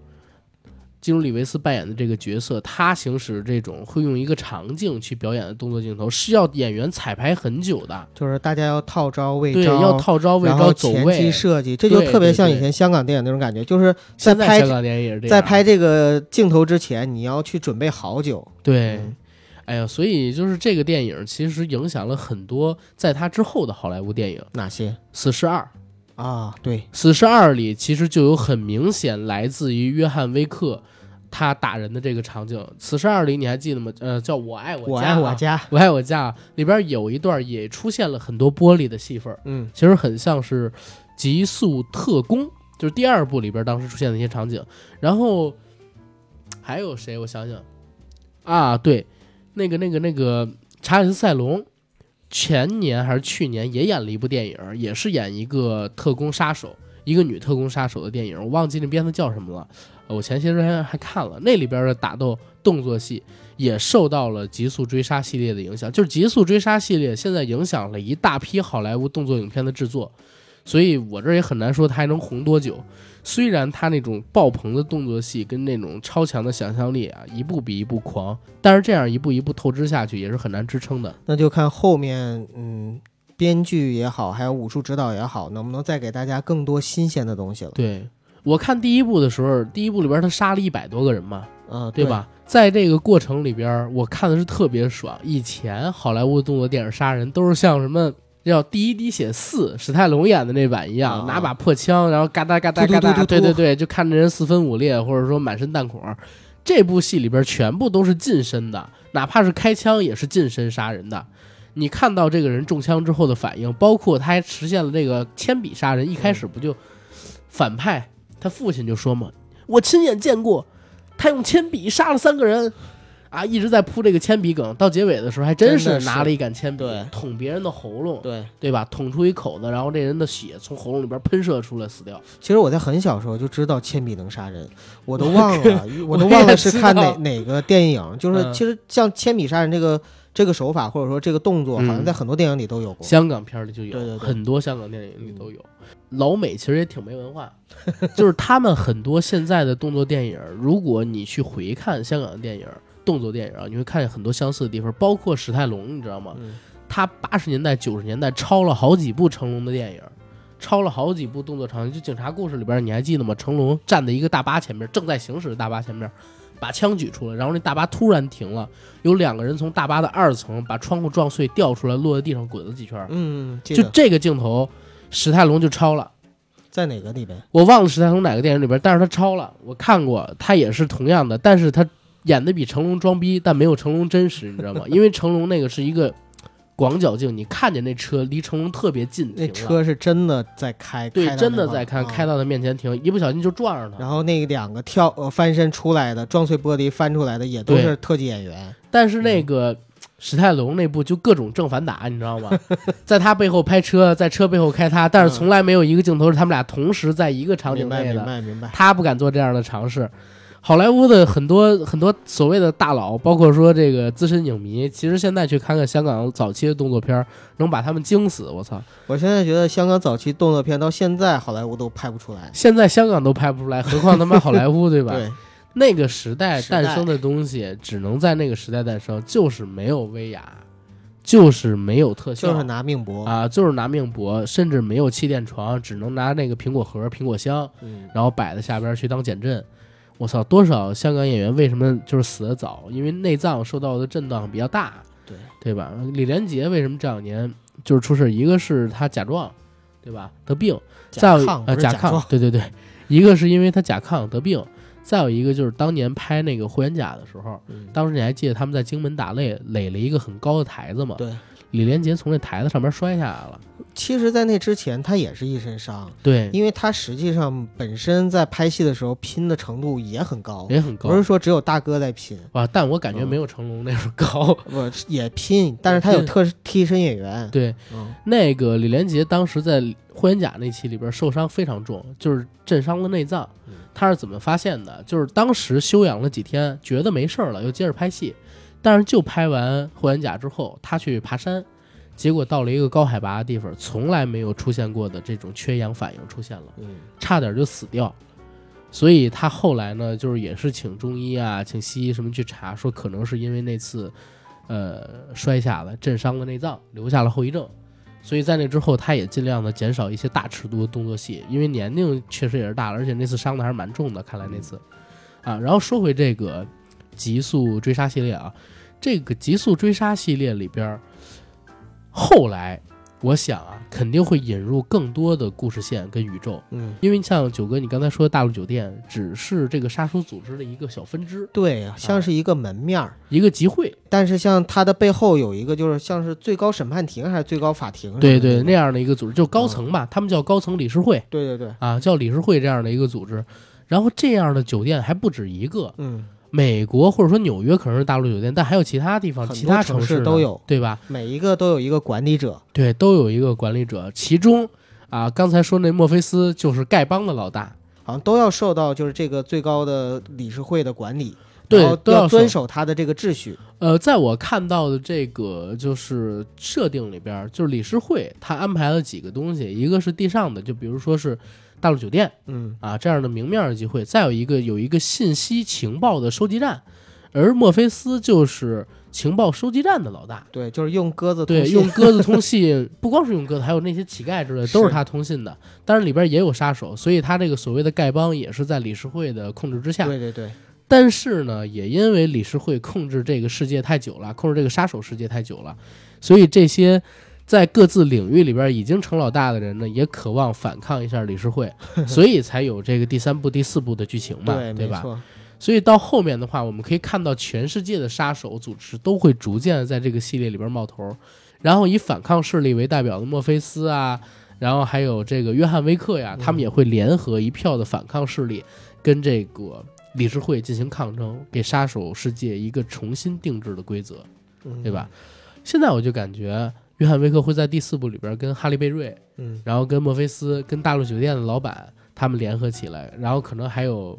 基努里维斯扮演的这个角色，他行使这种会用一个长镜去表演的动作镜头，是要演员彩排很久的。就是大家要套招、位对，要套招、位然招、走后前期位。设计，这就特别像以前香港电影那种感觉，就是在拍香港电影也是这样。在拍这个镜头之前，你要去准备好久。对，嗯哎呀，所以就是这个电影其实影响了很多在他之后的好莱坞电影，《哪些死侍二》。啊？对，《死侍二》里其实就有很明显来自于约翰威克他打人的这个场景。《死侍二》里你还记得吗？呃，叫我爱我我家、爱我家。我爱我家里边有一段也出现了很多玻璃的戏份儿，嗯其实很像是《极速特工》，就是第二部里边当时出现的一些场景。然后还有谁？我想想啊，对，那个那个那个查理斯·塞隆前年还是去年也演了一部电影，也是演一个特工杀手，一个女特工杀手的电影，我忘记那片子叫什么了。我前些时间还看了，那里边的打斗动作戏也受到了《极速追杀》系列的影响，就是《极速追杀》系列现在影响了一大批好莱坞动作影片的制作，所以我这也很难说它还能红多久。虽然他那种爆棚的动作戏跟那种超强的想象力啊，一部比一部狂，但是这样一步一步透支下去也是很难支撑的。那就看后面，嗯，编剧也好，还有武术指导也好，能不能再给大家更多新鲜的东西了。对我看第一部的时候，第一部里边他杀了一百多个人嘛，嗯，对吧？在这个过程里边，我看的是特别爽。以前好莱坞动作电影杀人都是像什么叫《第一滴血四》史泰龙演的那版一样，啊拿把破枪，然后嘎哒嘎哒嘎哒，对对对，就看着人四分五裂，或者说满身弹孔。这部戏里边全部都是近身的，哪怕是开枪也是近身杀人的。你看到这个人中枪之后的反应，包括他还实现了这个铅笔杀人，一开始不就反派他父亲就说嘛，我亲眼见过，他用铅笔杀了三个人，啊，一直在铺这个铅笔梗，到结尾的时候还真是是拿了一杆铅笔对捅别人的喉咙，对，对吧？捅出一口子，然后这人的血从喉咙里边喷射出来，死掉。其实我在很小时候就知道铅笔能杀人，我都忘了，我都忘了是看哪哪个电影。就是嗯其实像铅笔杀人这个这个手法，或者说这个动作，嗯好像在很多电影里都有过。香港片儿里就有，对对对很多香港电影里都有。老美其实也挺没文化，就是他们很多现在的动作电影，如果你去回看香港的电影、动作电影啊，你会看见很多相似的地方，包括史泰龙，你知道吗？嗯他八十年代、九十年代抄了好几部成龙的电影，抄了好几部动作场景。就《警察故事》里边，你还记得吗？成龙站在一个大巴前面，正在行驶的大巴前面，把枪举出来，然后那大巴突然停了，有两个人从大巴的二层把窗户撞碎，掉出来，落在地上滚了几圈。嗯，就这个镜头，史泰龙就抄了。在哪个里边？我忘了史泰龙哪个电影里边，但是他抄了，我看过，他也是同样的，但是他演的比成龙装逼，但没有成龙真实，你知道吗？因为成龙那个是一个广角镜，你看见那车离成龙特别近，那车是真的在开，对真的在看，啊开到他面前停，一不小心就撞上他。然后那两个跳呃翻身出来的撞碎玻璃翻出来的也都是特技演员。但是那个史泰龙那部就各种正反打，你知道吗？在他背后拍车，在车背后开他，但是从来没有一个镜头是他们俩同时在一个场景明白内的。明白明白。他不敢做这样的尝试。好莱坞的很多很多所谓的大佬，包括说这个资深影迷，其实现在去看看香港早期的动作片儿，能把他们惊死。我操！我现在觉得香港早期动作片到现在好莱坞都拍不出来。现在香港都拍不出来，何况他妈好莱坞，对吧？对，那个时代时代诞生的东西，只能在那个时代诞生，就是没有威亚，就是没有特效，就是拿命搏。啊，就是拿命搏，甚至没有气垫床，只能拿那个苹果盒、苹果箱，嗯，然后摆在下边去当减震。我操，多少香港演员为什么就是死的早？因为内脏受到的震荡比较大，对对吧？李连杰为什么这两年就是出事？一个是他甲状，对吧？得病，再有甲亢呃甲亢对对对，一个是因为他甲亢得病，再有一个就是当年拍那个霍元甲的时候，嗯当时你还记得他们在荆门打擂垒了一个很高的台子吗？对，李连杰从那台子上面摔下来了。其实，在那之前他也是一身伤，对，因为他实际上本身在拍戏的时候拼的程度也很高，也很高不是说只有大哥在拼，哇，但我感觉嗯没有成龙那时候高。不也拼，但是他有特替身演员。对，嗯，那个李连杰当时在霍元甲那期里边受伤非常重，就是震伤了内脏嗯。他是怎么发现的？就是当时休养了几天，觉得没事儿了，又接着拍戏。但是就拍完霍元甲之后，他去爬山，结果到了一个高海拔的地方，从来没有出现过的这种缺氧反应出现了，嗯，差点就死掉。所以他后来呢，就是也是请中医啊，请西医什么去查，说可能是因为那次，呃，摔下了震伤了内脏，留下了后遗症。所以在那之后，他也尽量的减少一些大尺度的动作戏，因为年龄确实也是大了，而且那次伤的还是蛮重的。看来那次，啊，然后说回这个极速追杀系列啊，这个极速追杀系列里边儿，后来我想啊，肯定会引入更多的故事线跟宇宙，嗯，因为像九哥你刚才说的大陆酒店，只是这个杀手组织的一个小分支，对呀，像是一个门面儿，一个集会，但是像它的背后有一个，就是像是最高审判庭还是最高法庭？对对，那样，样的一个组织，就高层吧，他们叫高层理事会。对对对，啊，叫理事会这样的一个组织。然后这样的酒店还不止一个，嗯美国或者说纽约可能是大陆酒店，但还有其他地方、其他城城市都有对吧？每一个都有一个管理者，对，都有一个管理者，其中啊，刚才说那墨菲斯就是丐帮的老大，好像都要受到就是这个最高的理事会的管理，对都要遵守他的这个秩序。呃，在我看到的这个就是设定里边儿，就是理事会他安排了几个东西，一个是地上的，就比如说是大陆酒店嗯，啊这样的明面儿的机会，再有一个有一个信息情报的收集站，而墨菲斯就是情报收集站的老大。对，就是用鸽子对，用鸽子通 信，不光是用鸽子，还有那些乞丐之类的，都是是他通信的。当然里边也有杀手，所以他这个所谓的丐帮也是在理事会的控制之下。对对对，但是呢，也因为理事会控制这个世界太久了，控制这个杀手世界太久了，所以这些在各自领域里边已经成老大的人呢，也渴望反抗一下理事会，所以才有这个第三部、第四部的剧情嘛，对，对吧？所以到后面的话，我们可以看到全世界的杀手组织都会逐渐的在这个系列里边冒头，然后以反抗势力为代表的墨菲斯啊，然后还有这个约翰威克呀，嗯他们也会联合一票的反抗势力，跟这个理事会进行抗争，给杀手世界一个重新定制的规则，嗯对吧？？现在我就感觉约翰威克会在第四部里边跟哈利贝瑞，嗯，然后跟墨菲斯、跟大陆酒店的老板他们联合起来，然后可能还有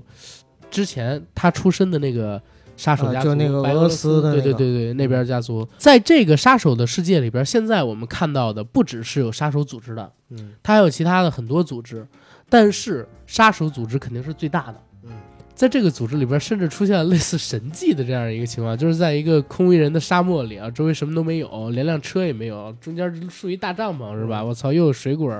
之前他出身的那个杀手啊家族，就那个俄罗白俄罗斯的那个对对对，那边家族，在这个杀手的世界里边，现在我们看到的不只是有杀手组织的，嗯。它还有其他的很多组织，但是杀手组织肯定是最大的。嗯，在这个组织里边，甚至出现了类似神迹的这样一个情况，就是在一个空无一人的沙漠里啊，周围什么都没有，连辆车也没有，中间竖一大帐篷是吧？嗯我操，又有水果，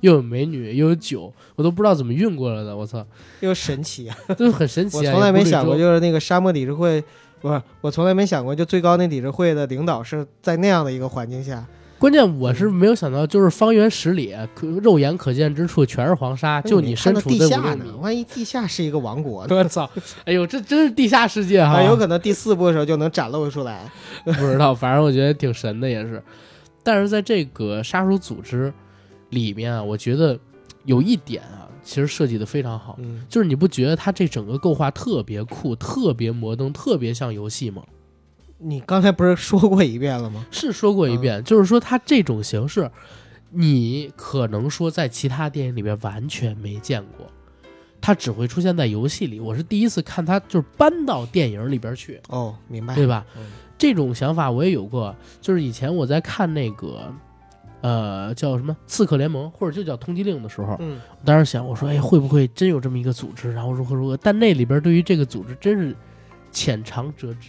又有美女，又有酒，我都不知道怎么运过来的，我操，又神奇啊！都很神奇啊！我从来没想过，就就是那个沙漠理事会，不是，我从来没想过，就最高那理事会的领导是在那样的一个环境下，关键我是没有想到，就是方圆十里，可肉眼可见之处全是黄沙，就你身处地下呢，，万一地下是一个王国呢？我操！哎呦，这真是地下世界哈！啊，有可能第四部的时候就能展露出来。不知道，反正我觉得挺神的，也是。但是在这个杀手组织里面啊，我觉得有一点啊，其实设计的非常好，嗯，就是你不觉得它这整个构画特别酷、特别摩登、特别像游戏吗？你刚才不是说过一遍了吗？是说过一遍，就是说他这种形式，你可能说在其他电影里边完全没见过，它只会出现在游戏里。我是第一次看它就是搬到电影里边去，哦，明白。对吧？嗯这种想法我也有过，就是以前我在看那个，呃，叫什么《刺客联盟》或者就叫《通缉令》的时候，嗯，我当时想，我说，哎，会不会真有这么一个组织，然后如何如何？但那里边对于这个组织真是浅尝辄止，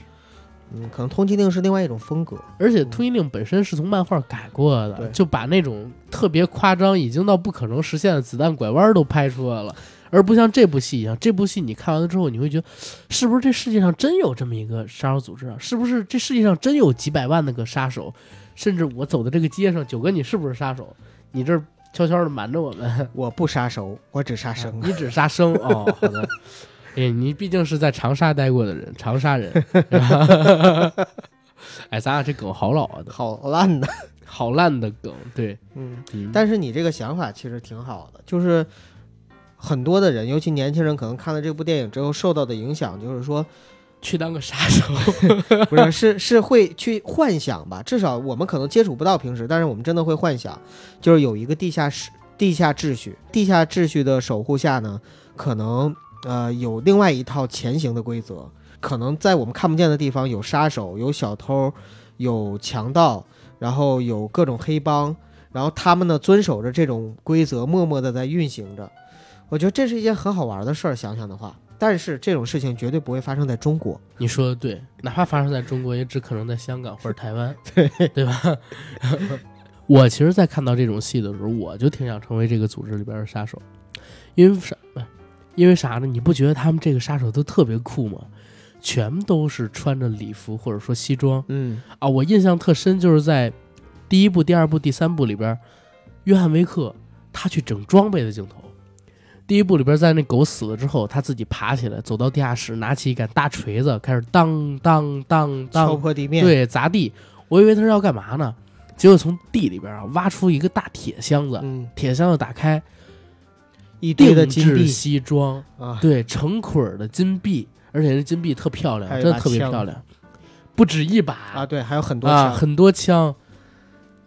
嗯，可能通缉令是另外一种风格。而且《通缉令》本身是从漫画改过的，对就把那种特别夸张、已经到不可能实现的子弹拐弯都拍出来了。而不像这部戏一样，这部戏你看完了之后，你会觉得，是不是这世界上真有这么一个杀手组织啊？是不是这世界上真有几百万那个杀手？甚至我走的这个街上，九哥你是不是杀手？你这儿悄悄的瞒着我们，我不杀熟，我只杀生。你只杀生哦。好的，哎，你毕竟是在长沙待过的人，长沙人。哎，咱俩这梗好老啊，好烂的。好烂的梗。对，嗯，嗯，但是你这个想法其实挺好的，就是很多的人，尤其年轻人，可能看了这部电影之后受到的影响，就是说，去当个杀手。不是是是会去幻想吧，至少我们可能接触不到平时，但是我们真的会幻想，就是有一个地下室、地下秩序，地下秩序的守护下呢，可能呃有另外一套前行的规则，可能在我们看不见的地方有杀手、有小偷、有强盗，然后有各种黑帮，然后他们呢遵守着这种规则，默默的在运行着。我觉得这是一件很好玩的事儿，想想的话，但是这种事情绝对不会发生在中国。你说的对，哪怕发生在中国，也只可能在香港或者台湾，对 对吧？我其实，在看到这种戏的时候，我就挺想成为这个组织里边的杀手，因为啥？不因为啥呢？你不觉得他们这个杀手都特别酷吗？全都是穿着礼服或者说西装嗯啊！我印象特深，就是在第一部、第二部、第三部里边，约翰威克他去整装备的镜头。第一部里边，在那狗死了之后，他自己爬起来，走到地下室，拿起一杆大锤子，开始当当当当敲当，破地面。，对，砸地。我以为他是要干嘛呢？结果从地里边啊挖出一个大铁箱子，嗯，铁箱子打开，一堆定的金币制西装，啊，对，成捆儿的金币，而且这金币特漂亮，真的特别漂亮，不止一把啊，对，还有很多啊，枪，很多枪。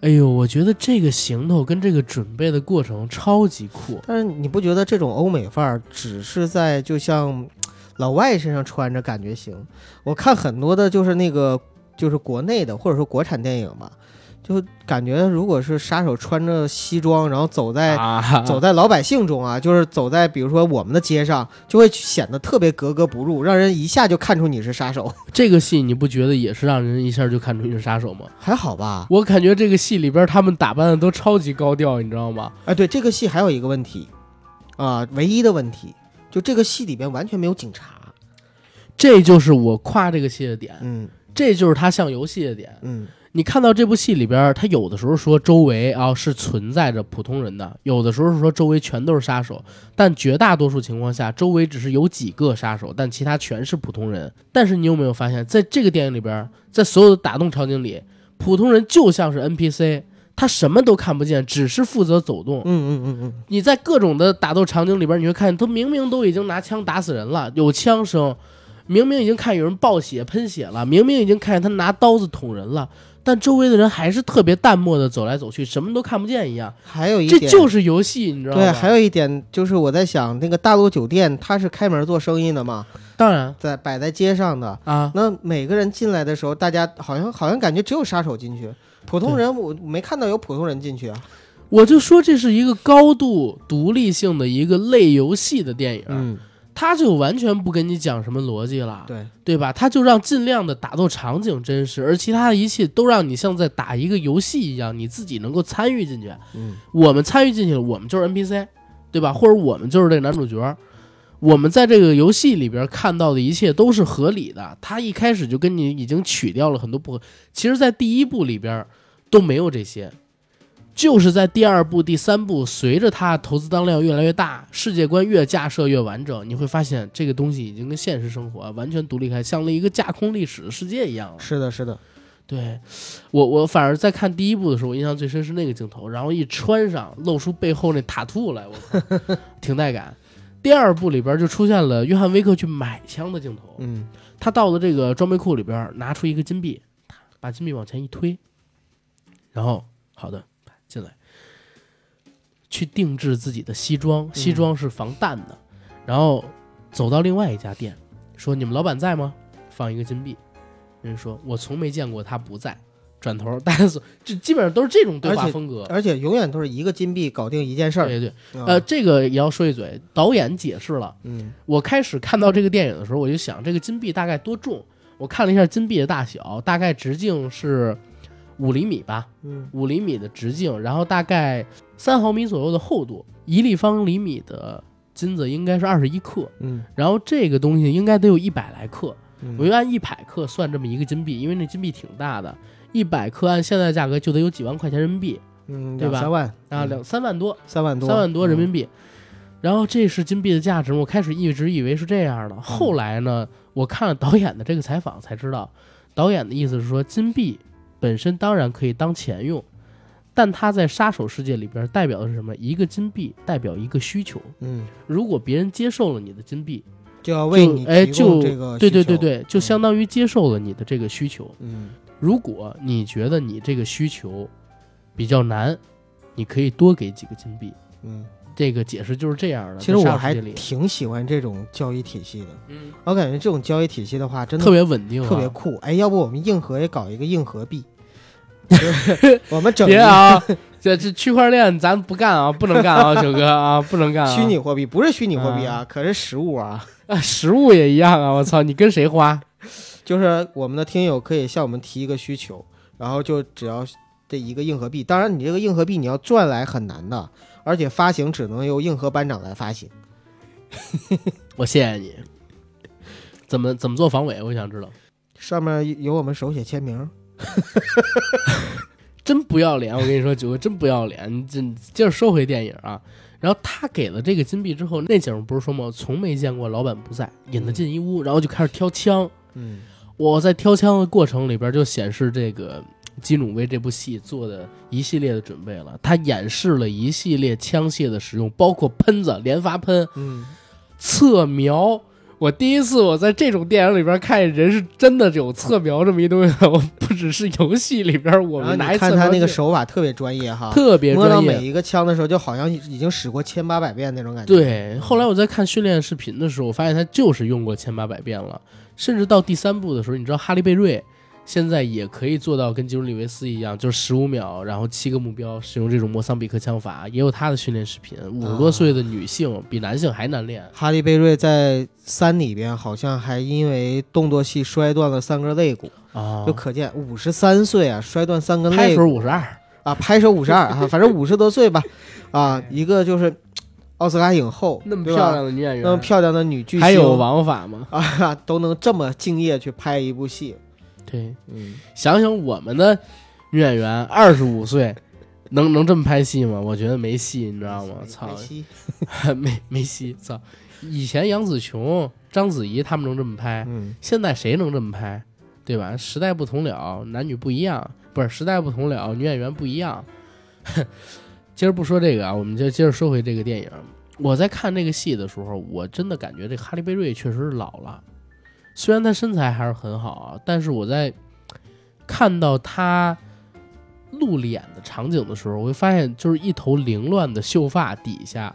哎呦，我觉得这个行头跟这个准备的过程超级酷。但是你不觉得这种欧美范儿只是在就像老外身上穿着感觉行？我看很多的就是那个就是国内的或者说国产电影吧，就感觉如果是杀手穿着西装，然后走在、啊，走在老百姓中啊，就是走在比如说我们的街上，就会显得特别格格不入，让人一下就看出你是杀手。这个戏你不觉得也是让人一下就看出你是杀手吗？还好吧？我感觉这个戏里边他们打扮的都超级高调，你知道吗？哎，对，这个戏还有一个问题啊，唯一的问题就这个戏里边完全没有警察。这就是我夸这个戏的点，嗯这就是它像游戏的点。嗯你看到这部戏里边，他有的时候说周围啊是存在着普通人的，有的时候是说周围全都是杀手，但绝大多数情况下，周围只是有几个杀手，但其他全是普通人。但是你有没有发现，在这个电影里边，在所有的打斗场景里，普通人就像是 NPC，他什么都看不见，只是负责走动嗯。嗯嗯嗯，你在各种的打斗场景里边，你会看见他明明都已经拿枪打死人了，有枪声，明明已经看有人爆血喷血了，明明已经看见他拿刀子捅人了，但周围的人还是特别淡漠的走来走去，什么都看不见一样。还有一点就是游戏，你知道吗？对，还有一点就是我在想，那个大陆酒店它是开门做生意的嘛，当然在摆在街上的。啊，那每个人进来的时候，大家好像好像感觉只有杀手进去，普通人我没看到有普通人进去啊。我就说这是一个高度独立性的一个类游戏的电影，嗯，他就完全不跟你讲什么逻辑了。对，对吧？他就让尽量的打斗场景真实，而其他的一切都让你像在打一个游戏一样，你自己能够参与进去。嗯我们参与进去了，我们就是 NPC，对吧？或者我们就是这个男主角。我们在这个游戏里边看到的一切都是合理的。他一开始就跟你已经取掉了很多不合，其实，在第一部里边都没有这些，就是在第二部、第三部，随着他投资当量越来越大，世界观越架设越完整，你会发现这个东西已经跟现实生活完全独立开，像了一个架空历史的世界一样了。是的，是的，对我，我反而在看第一部的时候，我印象最深是那个镜头，然后一穿上，露出背后那塔兔来，我靠，挺带感。第二部里边就出现了约翰威克去买枪的镜头，嗯他到了这个装备库里边，拿出一个金币，把金币往前一推，然后好的进来，去定制自己的西装，西装是防弹的，然后走到另外一家店，说你们老板在吗？放一个金币，人说我从没见过他不在。转头，大家说，这基本上都是这种对话风格。而且永远都是一个金币搞定一件事儿。对对，啊呃，，这个也要说一嘴，导演解释了。嗯我开始看到这个电影的时候，我就想这个金币大概多重？我看了一下金币的大小，大概直径是五厘米吧，嗯。五厘米的直径，然后大概三毫米左右的厚度，一立方厘米的金子应该是二十一克，嗯。然后这个东西应该得有一百来克，嗯，我就按一百克算这么一个金币，因为那金币挺大的，一百克按现在价格就得有几万块钱人民币嗯对吧三万啊，嗯。两三万多，三万多三万多人民币。币。然后这是金币的价值，我开始一直以为是这样的，后来呢，我看了导演的这个采访才知道，导演的意思是说，金币本身当然可以当钱用，但它在杀手世界里边代表的是什么？一个金币代表一个需求，嗯，如果别人接受了你的金币，就要为你哎就这个对对对对，就相当于接受了你的这个需求。嗯如果你觉得你这个需求比较难，你可以多给几个金币。嗯，这个解释就是这样的。其实我还挺喜欢这种交易体系的。嗯，我感觉这种交易体系的话，真的特别稳定、啊，特别酷。哎，要不我们硬核也搞一个硬核币？就 是我们整别啊！这这区块链咱不干啊，不能干啊，九哥啊，不能干、啊。虚拟货币，不是虚拟货币啊，可是实物啊。啊，实物也一样啊！我操，你跟谁花？就是我们的听友可以向我们提一个需求，然后就只要这一个硬核币。当然，你这个硬核币你要赚来很难的，而且发行只能由硬核班长来发行。我谢谢你。怎么怎么做防伪？我想知道。上面有我们手写签名。真不要脸！我跟你说，九哥真不要脸。你这接着说回电影啊。然后他给了这个金币之后，那景儿不是说吗？从没见过老板不在，引他进一屋，然后就开始挑枪。嗯我在挑枪的过程里边就显示这个基努为这部戏做的一系列的准备了。他演示了一系列枪械的使用，包括喷子、连发喷、嗯，侧瞄。我第一次我在这种电影里边看见人是真的有侧瞄这么一东西，我不只是游戏里边我们看他那个手法特别专业哈，特别摸到专业。每一个枪的时候，就好像已经使过千八百遍那种感觉。，对，后来我在看训练视频的时候，我发现他就是用过千八百遍了，甚至到第三部的时候，你知道哈利贝瑞现在也可以做到跟基努里维斯一样，就是十五秒，然后七个目标，使用这种莫桑比克枪法，也有他的训练视频。五十多岁的女性比男性还难练。哈利贝瑞在三里边好像还因为动作戏摔断了三根肋骨，啊就可见五十三岁啊，摔断三根肋骨拍手五十二，啊，拍手五十二啊，反正五十多岁吧，啊，一个就是奥斯卡影后，那么漂亮的女演员，那么漂亮的女巨星，还有王法吗？啊，都能这么敬业去拍一部戏，对，嗯，想想我们的女演员二十五岁，能能这么拍戏吗？我觉得没戏，你知道吗？操，没 没戏，操！以前杨紫琼、章子怡他们能这么拍，嗯，现在谁能这么拍？对吧？时代不同了，男女不一样，不是时代不同了，女演员不一样。今儿不说这个啊，我们就接着说回这个电影。我在看这个戏的时候，我真的感觉这哈利贝瑞确实是老了，虽然他身材还是很好啊，但是我在看到他露脸的场景的时候，我会发现，就是一头凌乱的秀发底下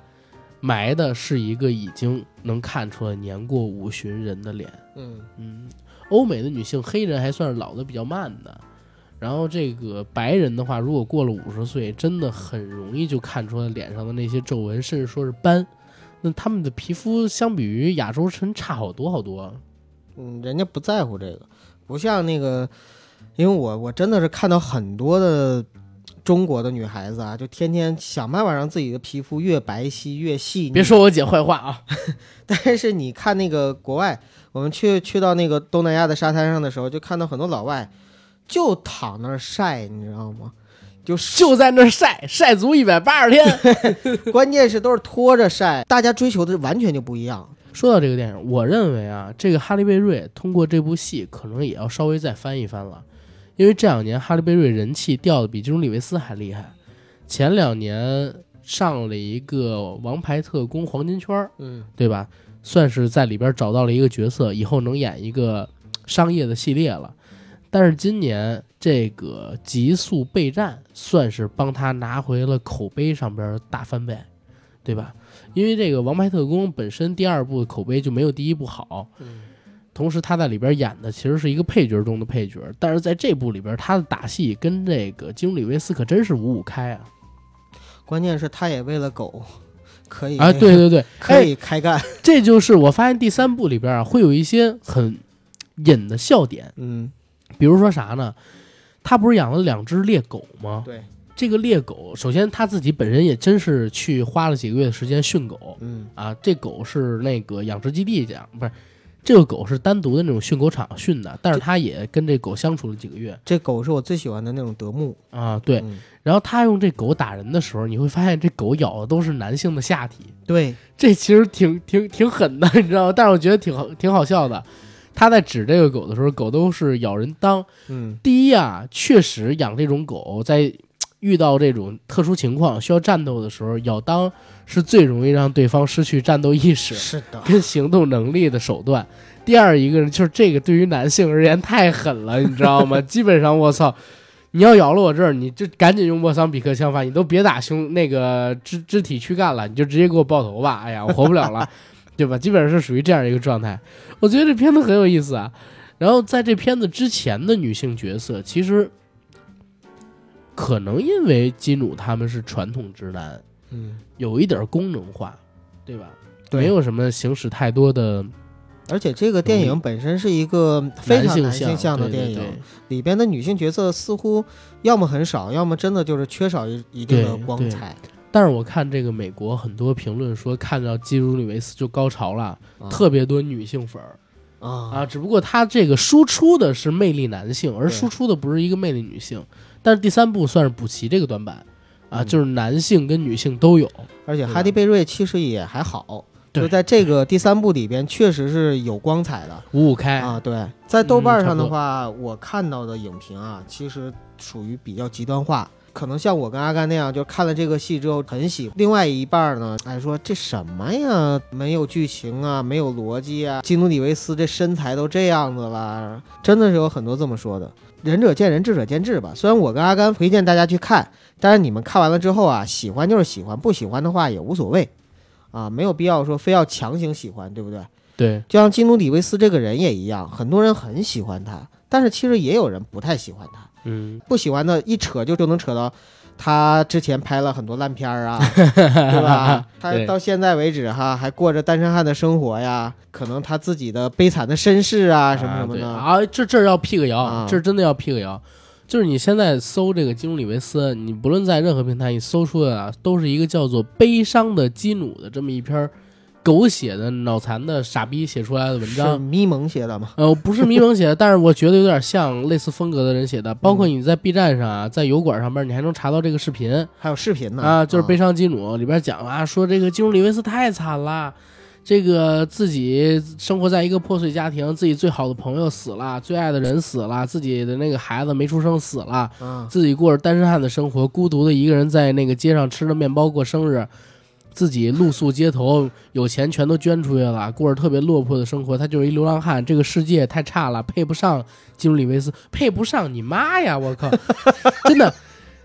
埋的是一个已经能看出来年过五旬人的脸。嗯，嗯，欧美的女性，黑人还算是老的比较慢的，然后这个白人的话，如果过了五十岁，真的很容易就看出来脸上的那些皱纹，甚至说是斑。那他们的皮肤相比于亚洲人差好多好多。嗯，人家不在乎这个，不像那个，因为我我真的是看到很多的中国的女孩子啊，就天天想办法让自己的皮肤越白皙越细腻。别，说我姐坏话啊！但是你看那个国外，我们去去到那个东南亚的沙滩上的时候，就看到很多老外就躺那儿晒，你知道吗？就就在那儿晒晒足一百八十天。关键是都是拖着晒，大家追求的完全就不一样。说到这个电影，我认为啊，这个哈利贝瑞通过这部戏，可能也要稍微再翻一翻了，因为这两年哈利贝瑞人气掉的比基努里维斯还厉害。前两年上了一个《王牌特工》黄金圈儿，嗯对吧？算是在里边找到了一个角色，以后能演一个商业的系列了。但是今年这个《极速备战》算是帮他拿回了口碑上边的大翻倍，对吧？因为这个《王牌特工》本身第二部的口碑就没有第一部好，嗯同时他在里边演的其实是一个配角中的配角，但是在这部里边他的打戏跟这个基努里维斯可真是五五开啊！关键是他也为了狗可以啊，对对对，可哎以开干。这就是我发现第三部里边啊会有一些很引的笑点，嗯，比如说啥呢？他不是养了两只猎狗吗？对，这个猎狗，首先他自己本身也真是去花了几个月的时间训狗嗯啊。这狗是那个养殖基地养，不是这个狗是单独的那种训狗场训的，但是他也跟这狗相处了几个月这狗是我最喜欢的那种德牧。啊。对，嗯然后他用这狗打人的时候，你会发现这狗咬的都是男性的下体，对，这其实挺挺挺狠的，你知道吗？但是我觉得挺好挺好笑的。他在指这个狗的时候，狗都是咬人裆。嗯第一啊，确实养这种狗在遇到这种特殊情况需要战斗的时候，咬裆是最容易让对方失去战斗意识是的，跟行动能力的手段。第二一个就是这个对于男性而言太狠了，你知道吗？基本上我操，你要咬了我这儿，你就赶紧用莫桑比克枪法，你都别打胸那个肢肢体躯干了，你就直接给我爆头吧。哎呀，我活不了了，对吧？基本上是属于这样一个状态。我觉得这片子很有意思啊。然后在这片子之前的女性角色，其实可能因为金主他们是传统直男，嗯，有一点功能化，对吧？对没有什么行使太多的而且这个电影本身是一个非常男性性向的电影，对里边的女性角色似乎要么很少，要么真的就是缺少一一定的光彩。但是我看这个美国很多评论说，看到基努里维斯就高潮了，啊特别多女性粉儿啊啊。只不过他这个输出的是魅力男性，而输出的不是一个魅力女性。但是第三部算是补齐这个短板啊，嗯就是男性跟女性都有。而且哈迪贝瑞其实也还好，对就在这个第三部里边，确实是有光彩的五五开，啊。对，在豆瓣上的话，我看到的影评啊，其实属于比较极端化。可能像我跟阿甘那样，就看了这个戏之后很喜欢。另外一半呢，哎说这什么呀，没有剧情啊，没有逻辑啊，基努里维斯这身材都这样子了，真的是有很多这么说的。仁者见仁，智者见智吧。虽然我跟阿甘推荐大家去看，但是你们看完了之后啊，喜欢就是喜欢，不喜欢的话也无所谓，啊，没有必要说非要强行喜欢，对不对？对，就像基努里维斯这个人也一样，很多人很喜欢他，但是其实也有人不太喜欢他。嗯，不喜欢的，一扯就就能扯到他之前拍了很多烂片儿啊，对吧？他到现在为止哈，还过着单身汉的生活呀，可能他自己的悲惨的身世啊，什么什么的。对啊，这这儿要辟个谣，啊这儿真的要辟个谣。就是你现在搜这个基努里维斯，你不论在任何平台，你搜出的啊，都是一个叫做《悲伤的基努》的这么一篇狗血的、脑残的傻逼写出来的文是章。咪蒙写的吗？呃，不是迷蒙写的，但是我觉得有点像类似风格的人写的。包括你在 B 站上啊，在油管上面，你还能查到这个视频还有视频呢啊，就是《悲伤金主》里边讲啊，说这个基努里维斯太惨了。这个自己生活在一个破碎家庭，自己最好的朋友死了，最爱的人死了，自己的那个孩子没出生死了，啊，自己过着单身汉的生活，孤独的一个人在那个街上吃着面包过生日，自己露宿街头，有钱全都捐出去了，过着特别落魄的生活。他就是一流浪汉，这个世界太差了，配不上基努里维斯，配不上你妈呀！我靠，真的。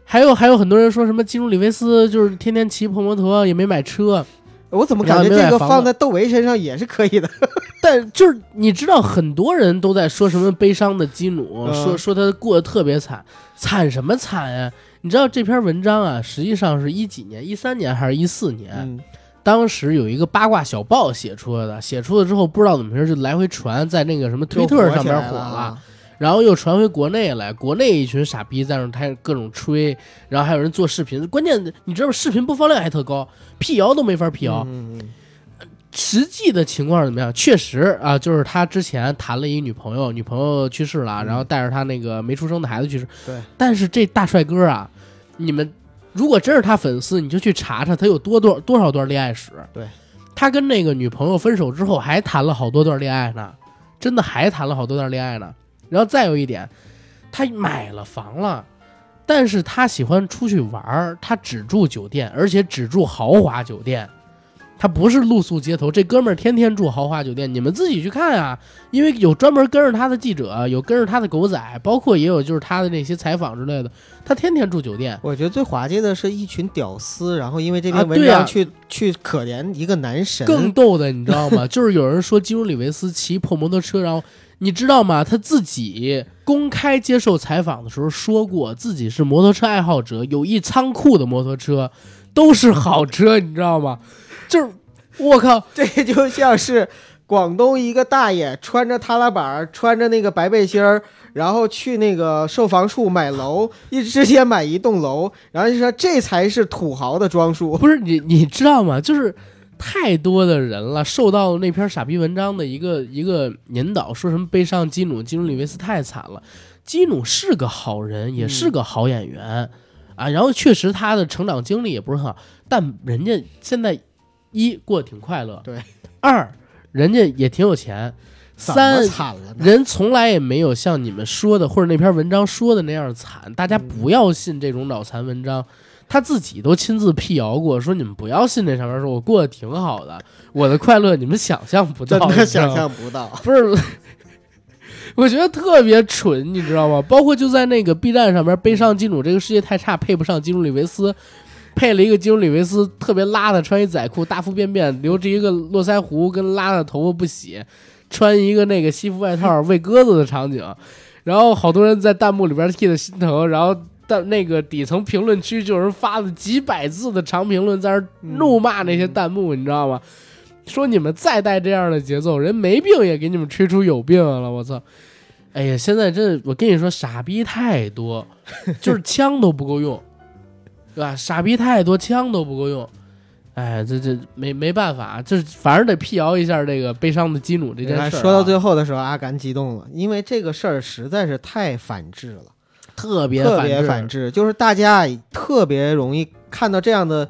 还有还有很多人说什么基努里维斯就是天天骑破摩托，也没买车，我怎么感觉这个放在窦唯身上也是可以的？但就是你知道，很多人都在说什么悲伤的基努，嗯说说他过得特别惨，惨什么惨呀？你知道这篇文章啊，实际上是一几年，一三年还是一四年？嗯当时有一个八卦小报写出来的，写出来之后不知道怎么回事，就来回传，在那个什么推特上面火了啊。然后又传回国内来，国内一群傻逼在那开各种吹，然后还有人做视频，关键你知道吗？视频播放量还特高，辟谣都没法辟谣。嗯嗯实际的情况是怎么样？确实啊，就是他之前谈了一女朋友，女朋友去世了，嗯然后带着他那个没出生的孩子去世。对，但是这大帅哥啊，你们如果真是他粉丝，你就去查查他有多多多少段恋爱史。对，他跟那个女朋友分手之后，还谈了好多段恋爱呢，真的还谈了好多段恋爱呢。然后再有一点，他买了房了。但是他喜欢出去玩儿，他只住酒店，而且只住豪华酒店。他不是露宿街头，这哥们儿天天住豪华酒店，你们自己去看啊！因为有专门跟着他的记者，有跟着他的狗仔，包括也有就是他的那些采访之类的，他天天住酒店。我觉得最滑稽的是一群屌丝，然后因为这篇文章去、去可怜一个男神，更逗的，你知道吗？就是有人说基努里维斯骑破摩托车，然后你知道吗？他自己公开接受采访的时候说过，自己是摩托车爱好者，有一仓库的摩托车都是好车，你知道吗？就是 我靠，这就像是广东一个大爷穿着踏拉板儿，穿着那个白背心儿，然后去那个售房处买楼，一直接买一栋楼，然后就说这才是土豪的装束。不是你你知道吗？就是太多的人了，受到那篇傻逼文章的一个一个引导，说什么悲伤基努基努里维斯太惨了。基努是个好人，也是个好演员、啊，然后确实他的成长经历也不是很好，但人家现在一过得挺快乐，对；二人家也挺有钱，三惨了呢？人从来也没有像你们说的或者那篇文章说的那样惨，大家不要信这种脑残文章。他自己都亲自辟谣过，说你们不要信这上面说我过得挺好的，我的快乐你们想象不到，真的想象不到。不是，我觉得特别蠢，你知道吗？包括就在那个 B 站上面，悲伤金主这个世界太差，配不上基努里维斯，配了一个基努里维斯特别邋遢，穿一仔裤，大腹便便，留着一个络腮胡，跟邋遢头发不洗，穿一个那个西服外套喂鸽子的场景，然后好多人在弹幕里边替他心疼，然后。但那个底层评论区就有人发了几百字的长评论，在那怒骂那些弹幕，你知道吗？说你们再带这样的节奏，人没病也给你们吹出有病了，我操！哎呀，现在真的，我跟你说，傻逼太多，就是枪都不够用，对吧？傻逼太多，枪都不够用。哎，这这没没办法，这反正得辟谣一下这个悲伤的基努这件事、啊。说到最后的时候，阿甘激动了，因为这个事儿实在是太反智了，特别特别反反智，就是大家特别容易看到这样的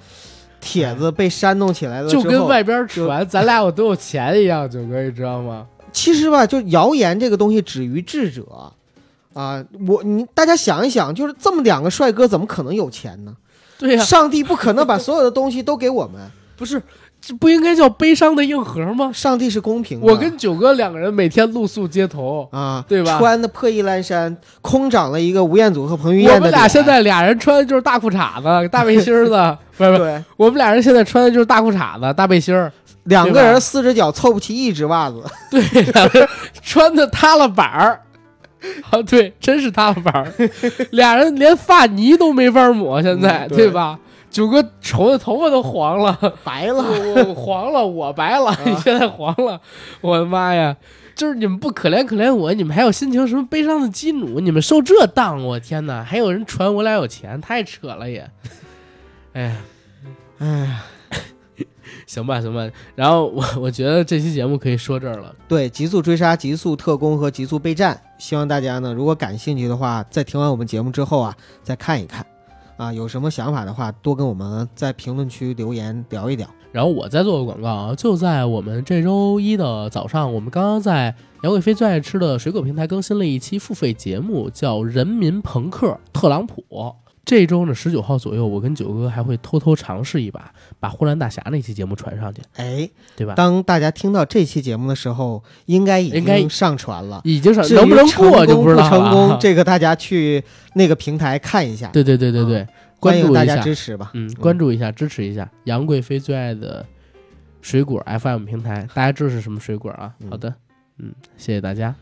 帖子被煽动起来了就跟外边传咱俩我多有钱一样，九哥你知道吗？其实吧，就谣言这个东西止于智者啊。我你大家想一想，就是这么两个帅哥，怎么可能有钱呢？对呀、上帝不可能把所有的东西都给我们，不是这不应该叫悲伤的硬核吗？上帝是公平的。我跟九哥两个人每天露宿街头，啊，对吧？穿的破衣烂衫，空长了一个吴彦祖和彭于晏我们俩现在俩人穿的就是大裤衩子、大背心儿子，不是不是，对。我们俩人现在穿的就是大裤衩子、大背心儿，两个人四只脚凑不齐一只袜子，对，两个人穿的塌了板儿。啊，对，真是塌了板儿，俩人连发泥都没法抹，现在、嗯对对吧？九哥愁的头发都黄了，白了。黄了，我白了，你现在黄了，我的妈呀！就是你们不可怜可怜我，你们还有心情什么悲伤的基努？你们受这当，我天哪！还有人传我俩有钱，太扯了也。哎呀，哎呀，行吧行吧，然后我我觉得这期节目可以说这儿了。对，极速追杀、极速特工和极速备战，希望大家呢，如果感兴趣的话，在听完我们节目之后啊，再看一看。啊，有什么想法的话，多跟我们在评论区留言聊一聊。然后我再做个广告啊，就在我们这周一的早上，我们刚刚在杨贵妃最爱吃的水果平台更新了一期付费节目，叫《人民朋克特朗普》。这周呢，十九号左右，我跟九哥还会偷偷尝试一把，把呼兰大侠那期节目传上去，哎，对吧？当大家听到这期节目的时候，应该已经上传了。已经上能不能过就不知道了不成功，啊。这个大家去那个平台看一下。对对对对对，关注一下，支持吧。嗯，关注一下，支持一下杨贵妃最爱的水果 FM 平台，大家知道是什么水果啊？嗯好的，嗯，谢谢大家。